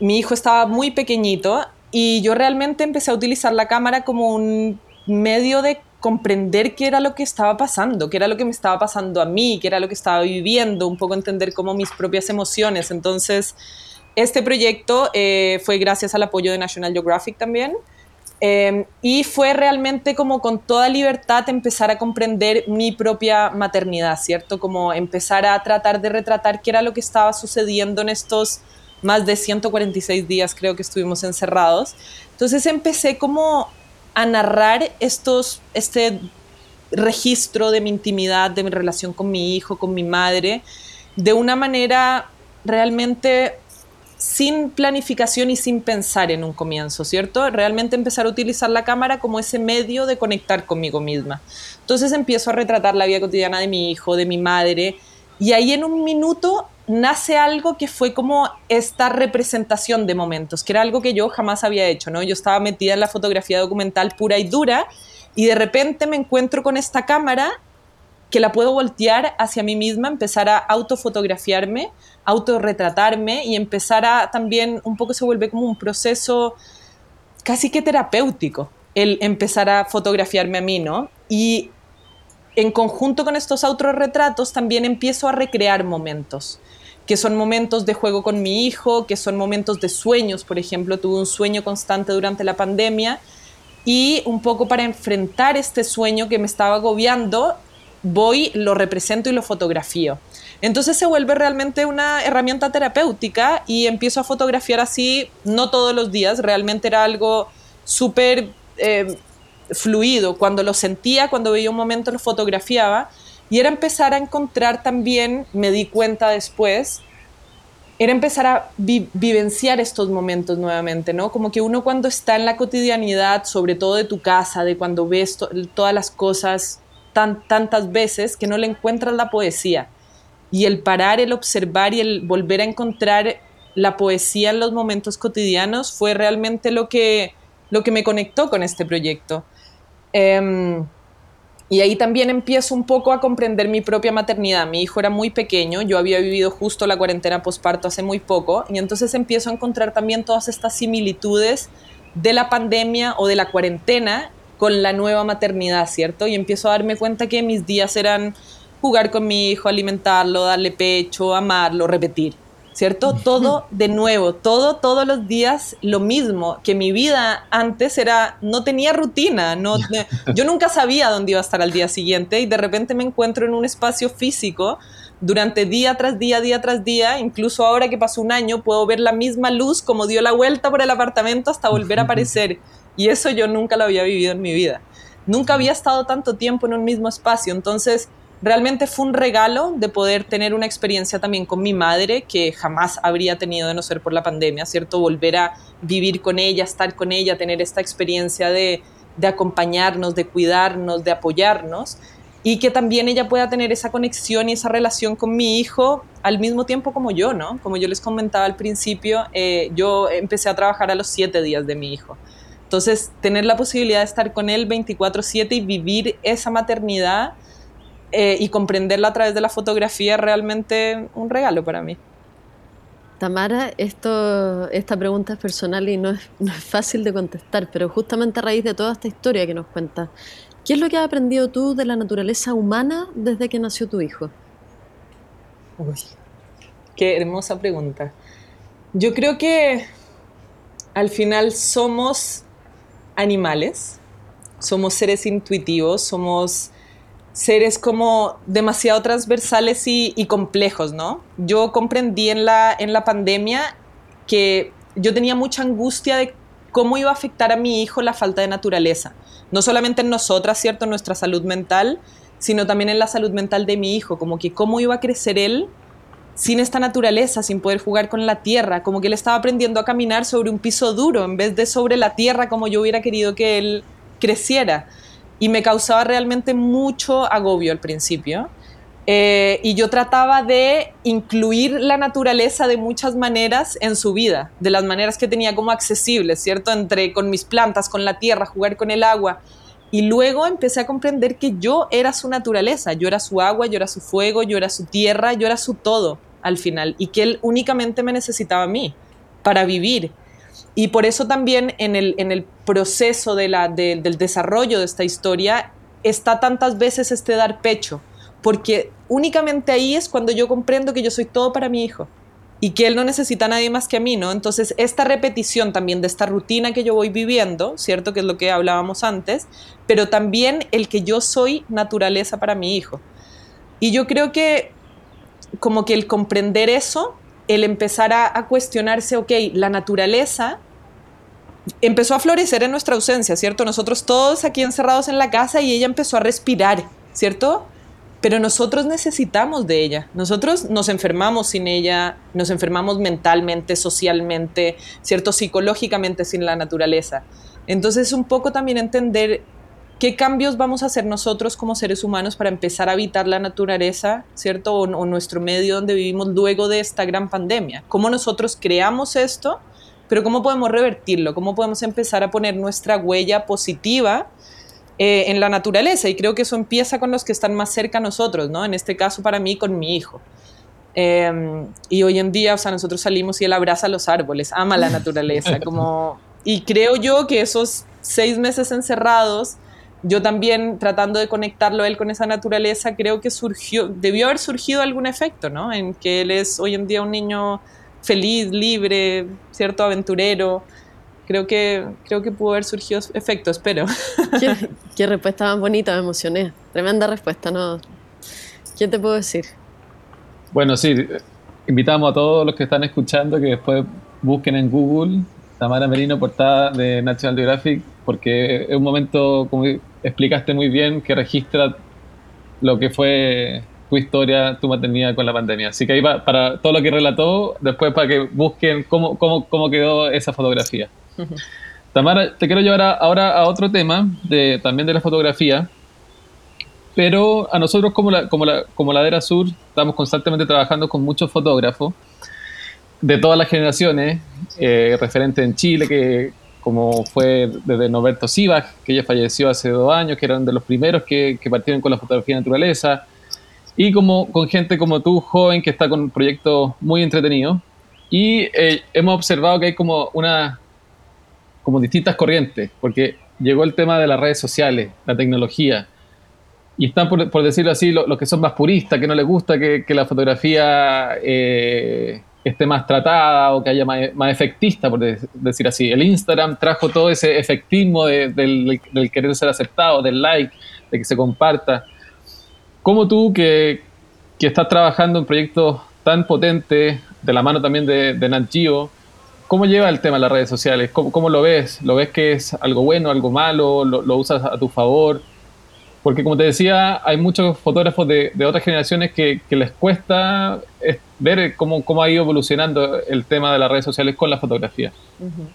Mi hijo estaba muy pequeñito y yo realmente empecé a utilizar la cámara como un medio de comprender qué era lo que estaba pasando, qué era lo que me estaba pasando a mí, qué era lo que estaba viviendo, un poco entender como mis propias emociones. Entonces, este proyecto eh, fue gracias al apoyo de National Geographic también. Em, y fue realmente como con toda libertad empezar a comprender mi propia maternidad, ¿cierto? Como empezar a tratar de retratar qué era lo que estaba sucediendo en estos más de 146 días creo que estuvimos encerrados. Entonces empecé como a narrar estos, este registro de mi intimidad, de mi relación con mi hijo, con mi madre, de una manera realmente sin planificación y sin pensar en un comienzo, ¿cierto? Realmente empezar a utilizar la cámara como ese medio de conectar conmigo misma. Entonces empiezo a retratar la vida cotidiana de mi hijo, de mi madre, y ahí en un minuto nace algo que fue como esta representación de momentos, que era algo que yo jamás había hecho, ¿no? Yo estaba metida en la fotografía documental pura y dura, y de repente me encuentro con esta cámara que la puedo voltear hacia mí misma, empezar a autofotografiarme, autorretratarme y empezar a también, un poco se vuelve como un proceso casi que terapéutico, el empezar a fotografiarme a mí, ¿no? Y en conjunto con estos autorretratos también empiezo a recrear momentos, que son momentos de juego con mi hijo, que son momentos de sueños, por ejemplo, tuve un sueño constante durante la pandemia y un poco para enfrentar este sueño que me estaba agobiando, voy, lo represento y lo fotografío. Entonces se vuelve realmente una herramienta terapéutica y empiezo a fotografiar así, no todos los días, realmente era algo súper eh, fluido. Cuando lo sentía, cuando veía un momento, lo fotografiaba. Y era empezar a encontrar también, me di cuenta después, era empezar a vivenciar estos momentos nuevamente, ¿no? Como que uno cuando está en la cotidianidad, sobre todo de tu casa, de cuando ves todas las cosas tantas veces que no le encuentras la poesía. Y el parar, el observar y el volver a encontrar la poesía en los momentos cotidianos fue realmente lo que, lo que me conectó con este proyecto. Em, Y ahí también empiezo un poco a comprender mi propia maternidad. Mi hijo era muy pequeño, yo había vivido justo la cuarentena posparto hace muy poco, y entonces empiezo a encontrar también todas estas similitudes de la pandemia o de la cuarentena con la nueva maternidad, ¿cierto? Y empiezo a darme cuenta que mis días eran jugar con mi hijo, alimentarlo, darle pecho, amarlo, repetir. ¿cierto? Todo de nuevo, todo, todos los días lo mismo, que mi vida antes era, no tenía rutina, no, yo nunca sabía dónde iba a estar al día siguiente y de repente me encuentro en un espacio físico durante día tras día, día tras día, incluso ahora que pasó un año, puedo ver la misma luz como dio la vuelta por el apartamento hasta volver a aparecer. Y eso yo nunca lo había vivido en mi vida. Nunca había estado tanto tiempo en un mismo espacio. Entonces, realmente fue un regalo de poder tener una experiencia también con mi madre que jamás habría tenido de no ser por la pandemia, ¿cierto? Volver a vivir con ella, estar con ella, tener esta experiencia de, acompañarnos, de cuidarnos, de apoyarnos y que también ella pueda tener esa conexión y esa relación con mi hijo al mismo tiempo como yo, ¿no? Como yo les comentaba al principio, eh, yo empecé a trabajar a los siete días de mi hijo. Entonces, tener la posibilidad de estar con él 24/7 y vivir esa maternidad eh, y comprenderla a través de la fotografía es realmente un regalo para mí. Tamara, esto, esta pregunta es personal y no es, no es fácil de contestar, pero justamente a raíz de toda esta historia que nos cuentas, ¿qué es lo que has aprendido tú de la naturaleza humana desde que nació tu hijo? Uy, qué hermosa pregunta. Yo creo que al final somos animales, somos seres intuitivos, somos seres como demasiado transversales y, complejos, ¿no? Yo comprendí en la, en la pandemia que yo tenía mucha angustia de cómo iba a afectar a mi hijo la falta de naturaleza. No solamente en nosotras, ¿cierto? En nuestra salud mental, sino también en la salud mental de mi hijo, como que cómo iba a crecer él sin esta naturaleza, sin poder jugar con la tierra, como que él estaba aprendiendo a caminar sobre un piso duro en vez de sobre la tierra como yo hubiera querido que él creciera y me causaba realmente mucho agobio al principio. Eh, y yo trataba de incluir la naturaleza de muchas maneras en su vida, de las maneras que tenía como accesibles, ¿cierto? Entre con mis plantas, con la tierra, jugar con el agua. Y luego empecé a comprender que yo era su naturaleza, yo era su agua, yo era su fuego, yo era su tierra, yo era su todo al final, y que él únicamente me necesitaba a mí para vivir. Y por eso también en el, en el proceso de del desarrollo de esta historia está tantas veces este dar pecho, porque únicamente ahí es cuando yo comprendo que yo soy todo para mi hijo y que él no necesita a nadie más que a mí, ¿no? Entonces, esta repetición también de esta rutina que yo voy viviendo, ¿cierto? Que es lo que hablábamos antes, pero también el que yo soy naturaleza para mi hijo. Y yo creo que como que el comprender eso el empezar a, cuestionarse, ok, la naturaleza empezó a florecer en nuestra ausencia, ¿cierto? Nosotros todos aquí encerrados en la casa y ella empezó a respirar, ¿cierto? Pero nosotros necesitamos de ella. Nosotros nos enfermamos sin ella, nos enfermamos mentalmente, socialmente, ¿cierto? Psicológicamente sin la naturaleza. Entonces, un poco también entender ¿Qué cambios vamos a hacer nosotros como seres humanos para empezar a habitar la naturaleza, ¿cierto? O, nuestro medio donde vivimos luego de esta gran pandemia. ¿Cómo nosotros creamos esto? Pero ¿cómo podemos revertirlo? ¿Cómo podemos empezar a poner nuestra huella positiva eh, en la naturaleza? Y creo que eso empieza con los que están más cerca a nosotros, ¿no? En este caso para mí, con mi hijo. Em, y hoy en día, o sea, nosotros salimos y él abraza los árboles, ama la naturaleza, como... Y creo yo que esos seis meses encerrados yo también tratando de conectarlo él con esa naturaleza, creo que surgió, debió haber surgido algún efecto, ¿no? En que él es hoy en día un niño feliz, libre, cierto, aventurero. Creo que, creo que pudo haber surgido efecto, espero. ¿Qué, respuesta más bonita, me emocioné. Tremenda respuesta, ¿no? ¿Qué te puedo decir? Bueno, sí, invitamos a todos los que están escuchando que después busquen en Google Tamara Merino, portada de National Geographic, porque es un momento, como explicaste muy bien, que registra lo que fue tu historia, tu maternidad con la pandemia. Así que ahí va, para todo lo que relató, después para que busquen cómo, cómo, cómo quedó esa fotografía. Tamara, te quiero llevar ahora a otro tema, de, también de la fotografía, pero a nosotros como, la, como, la, como Ladera Sur estamos constantemente trabajando con muchos fotógrafos de todas las generaciones, eh, referentes en Chile, que como fue desde Norberto Sivas, que ella falleció hace dos años, que eran de los primeros que, que partieron con la fotografía de naturaleza, y como con gente como tú, joven, que está con un proyecto muy entretenido. Y eh, hemos observado que hay como una, como distintas corrientes, porque llegó el tema de las redes sociales, la tecnología, y están, por, por decirlo así, los que son más puristas, que no les gusta que, que la fotografía eh, esté más tratada o que haya más, más, efectista, por decir así. El Instagram trajo todo ese efectismo de, del, del, querer ser aceptado, del like, de que se comparta. ¿Cómo tú, que, que estás trabajando en proyectos tan potentes, de la mano también de, de Nat ¿cómo lleva el tema de las redes sociales? ¿Cómo, ¿Cómo, lo ves? ¿Lo ves que es algo bueno, algo malo? ¿Lo, lo usas a tu favor? Porque como te decía, hay muchos fotógrafos de, de otras generaciones que, que, les cuesta ver cómo, cómo, ha ido evolucionando el tema de las redes sociales con la fotografía. Uh -huh.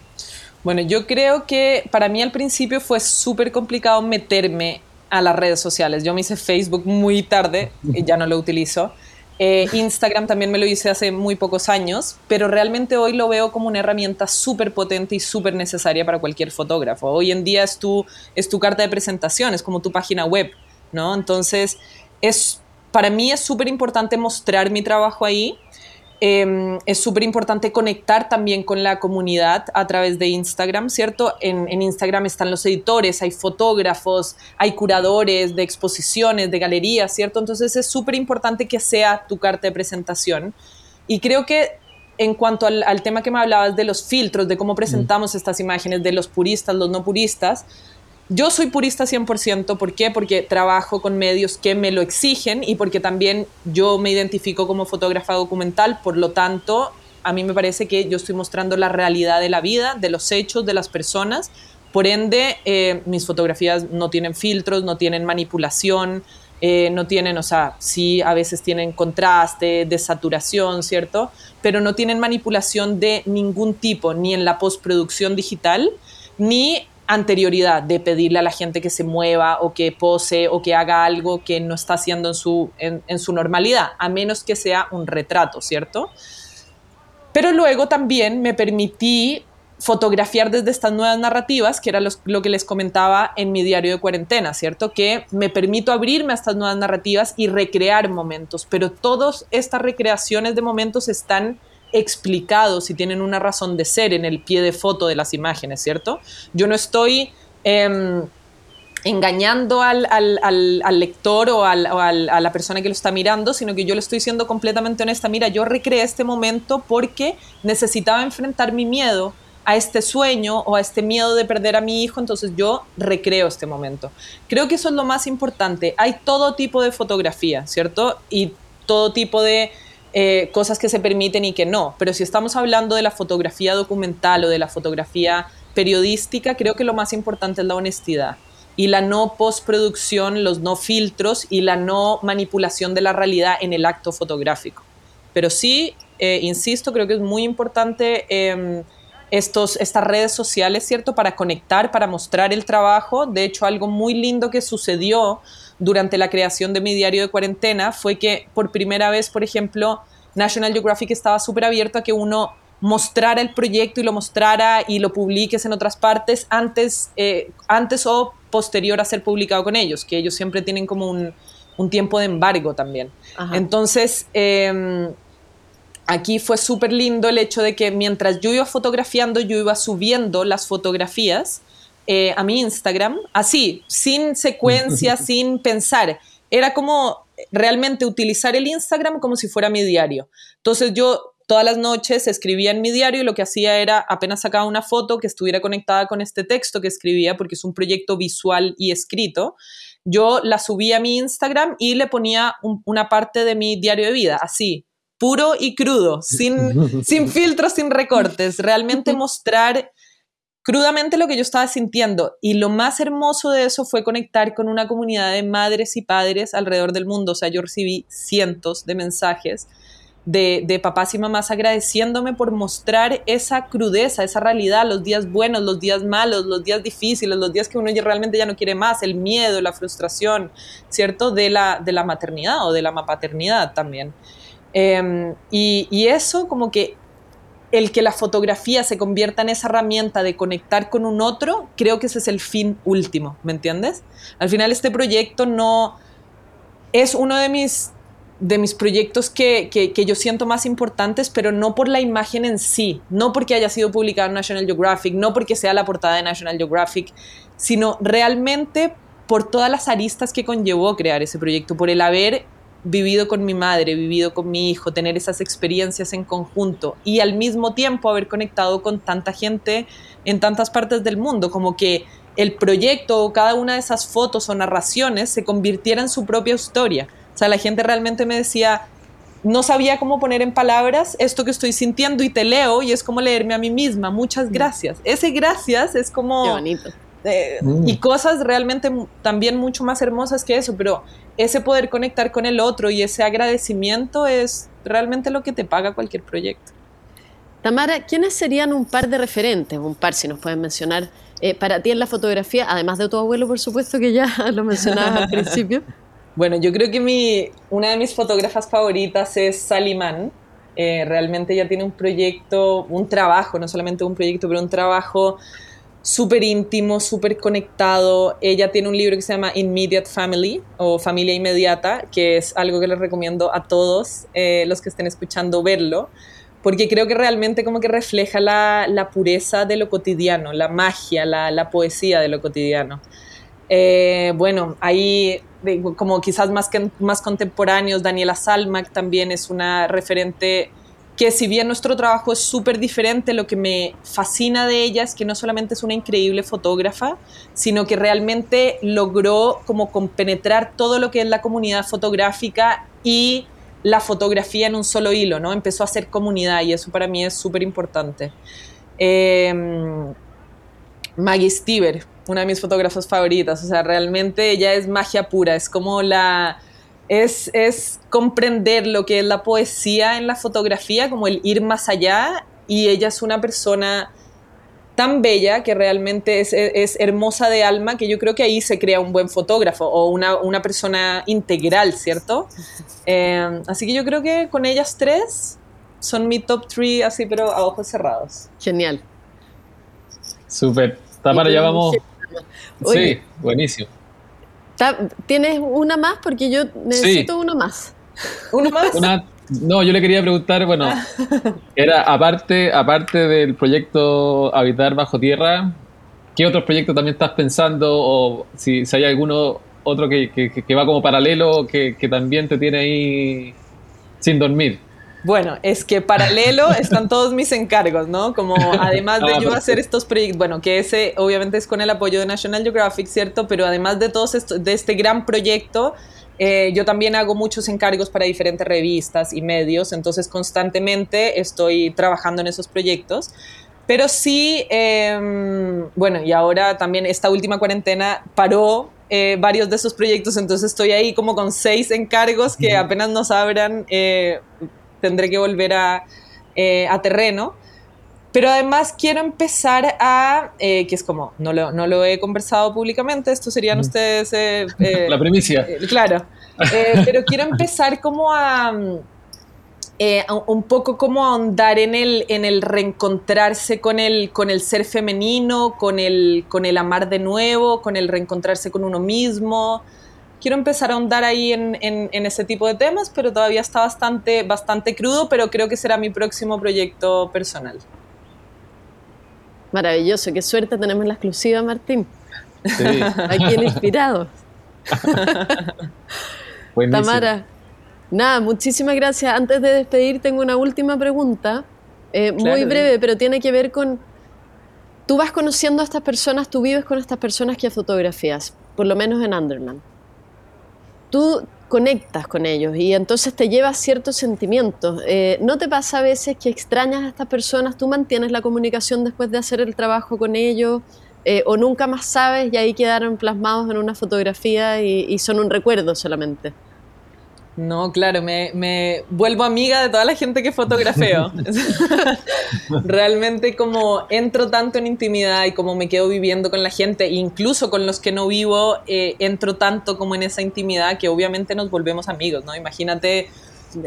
Bueno, yo creo que para mí al principio fue súper complicado meterme a las redes sociales. Yo me hice Facebook muy tarde y ya no lo utilizo. Eh, Instagram también me lo hice hace muy pocos años, pero realmente hoy lo veo como una herramienta súper potente y súper necesaria para cualquier fotógrafo. Hoy en día es tu, es tu carta de presentación, es como tu página web, ¿no? Entonces, es, para mí es súper importante mostrar mi trabajo ahí eh, es súper importante conectar también con la comunidad a través de Instagram, ¿cierto? En, en, Instagram están los editores, hay fotógrafos, hay curadores de exposiciones, de galerías, ¿cierto? Entonces es súper importante que sea tu carta de presentación. Y creo que en cuanto al, al, tema que me hablabas de los filtros, de cómo presentamos mm. estas imágenes, de los puristas, los no puristas, yo soy purista 100%, ¿por qué? Porque trabajo con medios que me lo exigen y porque también yo me identifico como fotógrafa documental, por lo tanto, a mí me parece que yo estoy mostrando la realidad de la vida, de los hechos, de las personas, por ende, eh, mis fotografías no tienen filtros, no tienen manipulación, eh, no tienen, o sea, sí, a veces tienen contraste, desaturación, ¿cierto? Pero no tienen manipulación de ningún tipo, ni en la postproducción digital, ni anterioridad de pedirle a la gente que se mueva o que pose o que haga algo que no está haciendo en su, en, en su normalidad, a menos que sea un retrato, ¿cierto? Pero luego también me permití fotografiar desde estas nuevas narrativas, que era lo que les comentaba en mi diario de cuarentena, ¿cierto? Que me permito abrirme a estas nuevas narrativas y recrear momentos, pero todas estas recreaciones de momentos están explicados y tienen una razón de ser en el pie de foto de las imágenes, ¿cierto? Yo no estoy eh, engañando al, al lector o, o a la persona que lo está mirando, sino que yo le estoy siendo completamente honesta. Mira, yo recreé este momento porque necesitaba enfrentar mi miedo a este sueño o a este miedo de perder a mi hijo, entonces yo recreo este momento. Creo que eso es lo más importante. Hay todo tipo de fotografía, ¿cierto? Y todo tipo de eh, cosas que se permiten y que no. Pero si estamos hablando de la fotografía documental o de la fotografía periodística, creo que lo más importante es la honestidad y la no postproducción, los no filtros y la no manipulación de la realidad en el acto fotográfico. Pero sí, eh, insisto, creo que es muy importante eh, estos, estas redes sociales, ¿cierto? Para conectar, para mostrar el trabajo. De hecho, algo muy lindo que sucedió durante la creación de mi diario de cuarentena fue que por primera vez, por ejemplo, National Geographic estaba súper abierto a que uno mostrara el proyecto y lo mostrara y lo publiques en otras partes antes, eh, antes o posterior a ser publicado con ellos, que ellos siempre tienen como un, un tiempo de embargo también. Ajá. Entonces, eh, aquí fue súper lindo el hecho de que mientras yo iba fotografiando, yo iba subiendo las fotografías eh, a mi Instagram, así, sin secuencia, sin pensar. Era como realmente utilizar el Instagram como si fuera mi diario. Entonces yo todas las noches escribía en mi diario y lo que hacía era apenas sacaba una foto que estuviera conectada con este texto que escribía, porque es un proyecto visual y escrito, yo la subía a mi Instagram y le ponía un, una parte de mi diario de vida, así, puro y crudo, sin, sin filtros, sin recortes, realmente mostrar crudamente lo que yo estaba sintiendo. Y lo más hermoso de eso fue conectar con una comunidad de madres y padres alrededor del mundo. O sea, yo recibí cientos de mensajes de, papás y mamás agradeciéndome por mostrar esa crudeza, esa realidad, los días buenos, los días malos, los días difíciles, los días que uno realmente ya no quiere más, el miedo, la frustración, ¿cierto? De la, de la maternidad o de la paternidad también. Y, y eso como que el que la fotografía se convierta en esa herramienta de conectar con un otro, creo que ese es el fin último, ¿me entiendes? Al final este proyecto no es uno de mis, de mis proyectos que, que, yo siento más importantes, pero no por la imagen en sí, no porque haya sido publicado en National Geographic, no porque sea la portada de National Geographic, sino realmente por todas las aristas que conllevó crear ese proyecto, por el haber vivido con mi madre, vivido con mi hijo, tener esas experiencias en conjunto y al mismo tiempo haber conectado con tanta gente en tantas partes del mundo, como que el proyecto o cada una de esas fotos o narraciones se convirtiera en su propia historia. O sea, la gente realmente me decía, no sabía cómo poner en palabras esto que estoy sintiendo y te leo y es como leerme a mí misma. Muchas mm. gracias. Ese gracias es como... Qué bonito. Eh, mm. Y cosas realmente también mucho más hermosas que eso, pero ese poder conectar con el otro y ese agradecimiento es realmente lo que te paga cualquier proyecto. Tamara, ¿quiénes serían un par de referentes, un par si nos pueden mencionar, eh, para ti en la fotografía, además de tu abuelo, por supuesto, que ya lo mencionabas al principio? Bueno, yo creo que mi, una de mis fotógrafas favoritas es Salimán. Eh, realmente ella tiene un proyecto, un trabajo, no solamente un proyecto, pero un trabajo súper íntimo, súper conectado. Ella tiene un libro que se llama Immediate Family o Familia Inmediata, que es algo que les recomiendo a todos eh, los que estén escuchando verlo, porque creo que realmente como que refleja la, pureza de lo cotidiano, la magia, la, poesía de lo cotidiano. Eh, bueno, ahí como quizás más, que, más contemporáneos, Daniela Salmac también es una referente que si bien nuestro trabajo es súper diferente, lo que me fascina de ella es que no solamente es una increíble fotógrafa, sino que realmente logró como compenetrar todo lo que es la comunidad fotográfica y la fotografía en un solo hilo, ¿no? Empezó a hacer comunidad y eso para mí es súper importante. Em, Maggie Stiver, una de mis fotógrafas favoritas, o sea, realmente ella es magia pura, es como la es, comprender lo que es la poesía en la fotografía, como el ir más allá, y ella es una persona tan bella que realmente es, hermosa de alma que yo creo que ahí se crea un buen fotógrafo o una, persona integral, ¿cierto? Eh, así que yo creo que con ellas tres son mi top three así pero a ojos cerrados. Genial. Súper. Tamara, ya vamos. Sí, buenísimo. ¿Tienes una más? Porque yo necesito uno más. ¿Uno más? no, yo le quería preguntar, bueno, ah. era aparte, aparte del proyecto Habitar Bajo Tierra, ¿qué otros proyectos también estás pensando? O si, hay alguno otro que, que, va como paralelo, que, que también te tiene ahí sin dormir. Bueno, es que paralelo están todos mis encargos, ¿no? Como además de ah, yo hacer estos proyectos, bueno, que ese obviamente es con el apoyo de National Geographic, ¿cierto? Pero además de todos esto, de este gran proyecto, eh, yo también hago muchos encargos para diferentes revistas y medios, entonces constantemente estoy trabajando en esos proyectos. Pero sí, em, bueno, y ahora también esta última cuarentena paró eh, varios de esos proyectos, entonces estoy ahí como con seis encargos que apenas nos abran, eh, tendré que volver a, eh, a terreno. Pero además quiero empezar a, eh, que es como, no lo, no lo, he conversado públicamente, esto serían ustedes... Eh, La primicia. claro, pero quiero empezar como a... un poco como ahondar en el, en el reencontrarse con el, con el ser femenino, con el, con el amar de nuevo, con el reencontrarse con uno mismo, quiero empezar a ahondar ahí en, en, ese tipo de temas, pero todavía está bastante, bastante crudo, pero creo que será mi próximo proyecto personal. Maravilloso, qué suerte tenemos la exclusiva, Martín. Sí. Aquí en Inspirados. Tamara, nada, muchísimas gracias. Antes de despedir, tengo una última pregunta, eh, muy breve, pero tiene que ver con, tú vas conociendo a estas personas, tú vives con estas personas que fotografías, por lo menos en Underland tú conectas con ellos y entonces te llevas ciertos sentimientos. Eh, ¿No te pasa a veces que extrañas a estas personas, tú mantienes la comunicación después de hacer el trabajo con ellos eh, o nunca más sabes y ahí quedaron plasmados en una fotografía y son un recuerdo solamente? No, claro, me, vuelvo amiga de toda la gente que fotografeo. Realmente como entro tanto en intimidad y como me quedo viviendo con la gente, incluso con los que no vivo, eh, entro tanto como en esa intimidad que obviamente nos volvemos amigos, ¿no? Imagínate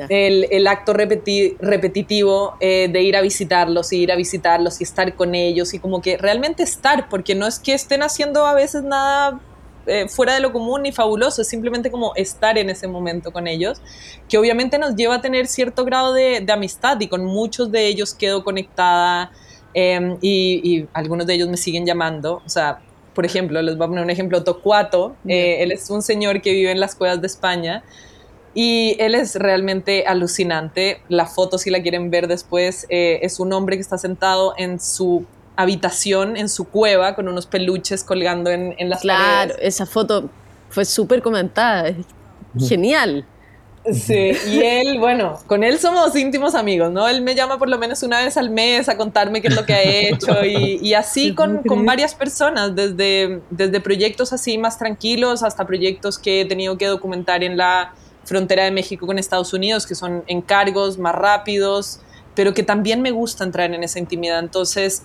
el, acto repetitivo eh, de ir a visitarlos y ir a visitarlos y estar con ellos y como que realmente estar, porque no es que estén haciendo a veces nada eh, fuera de lo común ni fabuloso, es simplemente como estar en ese momento con ellos, que obviamente nos lleva a tener cierto grado de, amistad y con muchos de ellos quedo conectada em, y, algunos de ellos me siguen llamando, o sea, por ejemplo, les voy a poner un ejemplo, Tocuato, eh, él es un señor que vive en las cuevas de España y él es realmente alucinante. La foto, si la quieren ver después, eh, es un hombre que está sentado en su habitación, en su cueva, con unos peluches colgando en, en las claro, esa foto fue súper comentada. Genial. Sí, y él, bueno, con él somos íntimos amigos, ¿no? Él me llama por lo menos una vez al mes a contarme qué es lo que ha hecho y, y así con, con, varias personas, desde, desde proyectos así más tranquilos hasta proyectos que he tenido que documentar en la frontera de México con Estados Unidos, que son encargos más rápidos, pero que también me gusta entrar en esa intimidad. Entonces,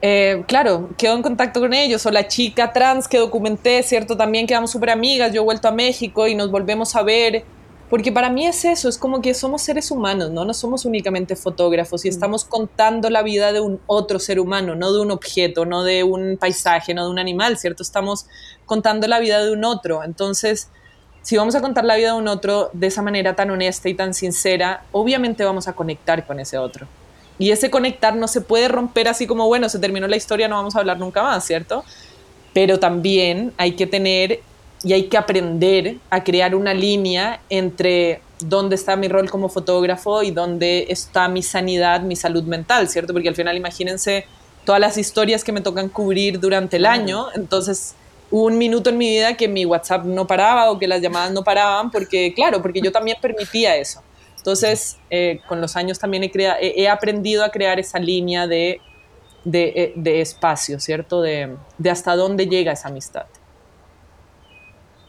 eh, claro, quedo en contacto con ellos, o la chica trans que documenté, ¿cierto? También quedamos súper amigas, yo he vuelto a México y nos volvemos a ver, porque para mí es eso, es como que somos seres humanos, ¿no? No somos únicamente fotógrafos y mm. estamos contando la vida de un otro ser humano, no de un objeto, no de un paisaje, no de un animal, ¿cierto? Estamos contando la vida de un otro, entonces si vamos a contar la vida de un otro de esa manera tan honesta y tan sincera, obviamente vamos a conectar con ese otro. Y ese conectar no se puede romper así como, bueno, se terminó la historia, no vamos a hablar nunca más, ¿cierto? Pero también hay que tener y hay que aprender a crear una línea entre dónde está mi rol como fotógrafo y dónde está mi sanidad, mi salud mental, ¿cierto? Porque al final imagínense todas las historias que me tocan cubrir durante el año, entonces un minuto en mi vida que mi WhatsApp no paraba o que las llamadas no paraban, porque claro, porque yo también permitía eso. Entonces, eh, con los años también he, he, aprendido a crear esa línea de, de, eh, de espacio, ¿cierto? De, de, hasta dónde llega esa amistad.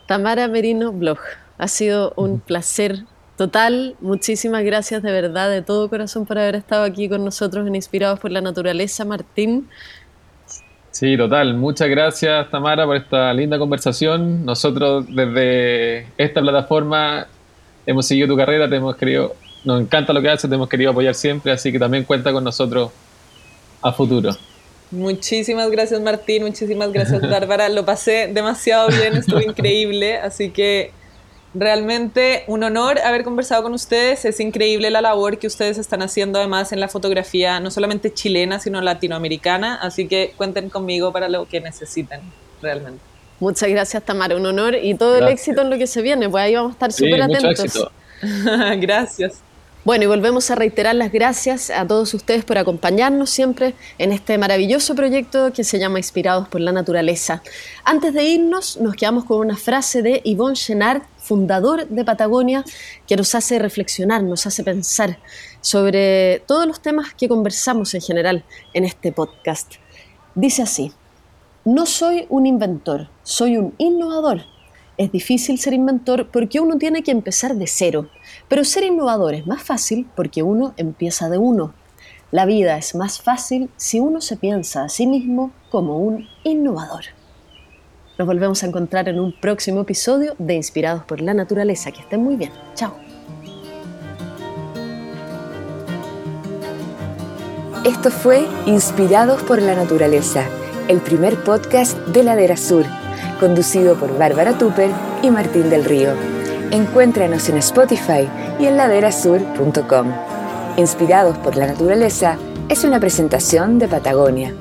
Tamara Merino Blog, ha sido un placer total. Muchísimas gracias de verdad, de todo corazón, por haber estado aquí con nosotros en Inspirados por la Naturaleza, Martín. Sí, total. Muchas gracias, Tamara, por esta linda conversación. Nosotros desde esta plataforma hemos seguido tu carrera, te hemos querido, nos encanta lo que haces, te hemos querido apoyar siempre, así que también cuenta con nosotros a futuro. Muchísimas gracias Martín, muchísimas gracias Bárbara, lo pasé demasiado bien, estuvo increíble, así que Realmente un honor haber conversado con ustedes. Es increíble la labor que ustedes están haciendo además en la fotografía, no solamente chilena, sino latinoamericana. Así que cuenten conmigo para lo que necesiten, realmente. Muchas gracias, Tamara. Un honor y todo el éxito en lo que se viene. Pues ahí vamos a estar súper atentos. gracias. Bueno, y volvemos a reiterar las gracias a todos ustedes por acompañarnos siempre en este maravilloso proyecto que se llama Inspirados por la Naturaleza. Antes de irnos, nos quedamos con una frase de Yvonne Chenard, fundador de Patagonia, que nos hace reflexionar, nos hace pensar sobre todos los temas que conversamos en general en este podcast. Dice así, no soy un inventor, soy un innovador es difícil ser inventor porque uno tiene que empezar de cero, pero ser innovador es más fácil porque uno empieza de uno. La vida es más fácil si uno se piensa a sí mismo como un innovador. Nos volvemos a encontrar en un próximo episodio de Inspirados por la Naturaleza. Que estén muy bien. Chao. Esto fue Inspirados por la Naturaleza, el primer podcast de Ladera Sur conducido por Bárbara Tupper y Martín del Río. Encuéntranos en Spotify y en laderasur.com. Inspirados por la naturaleza es una presentación de Patagonia.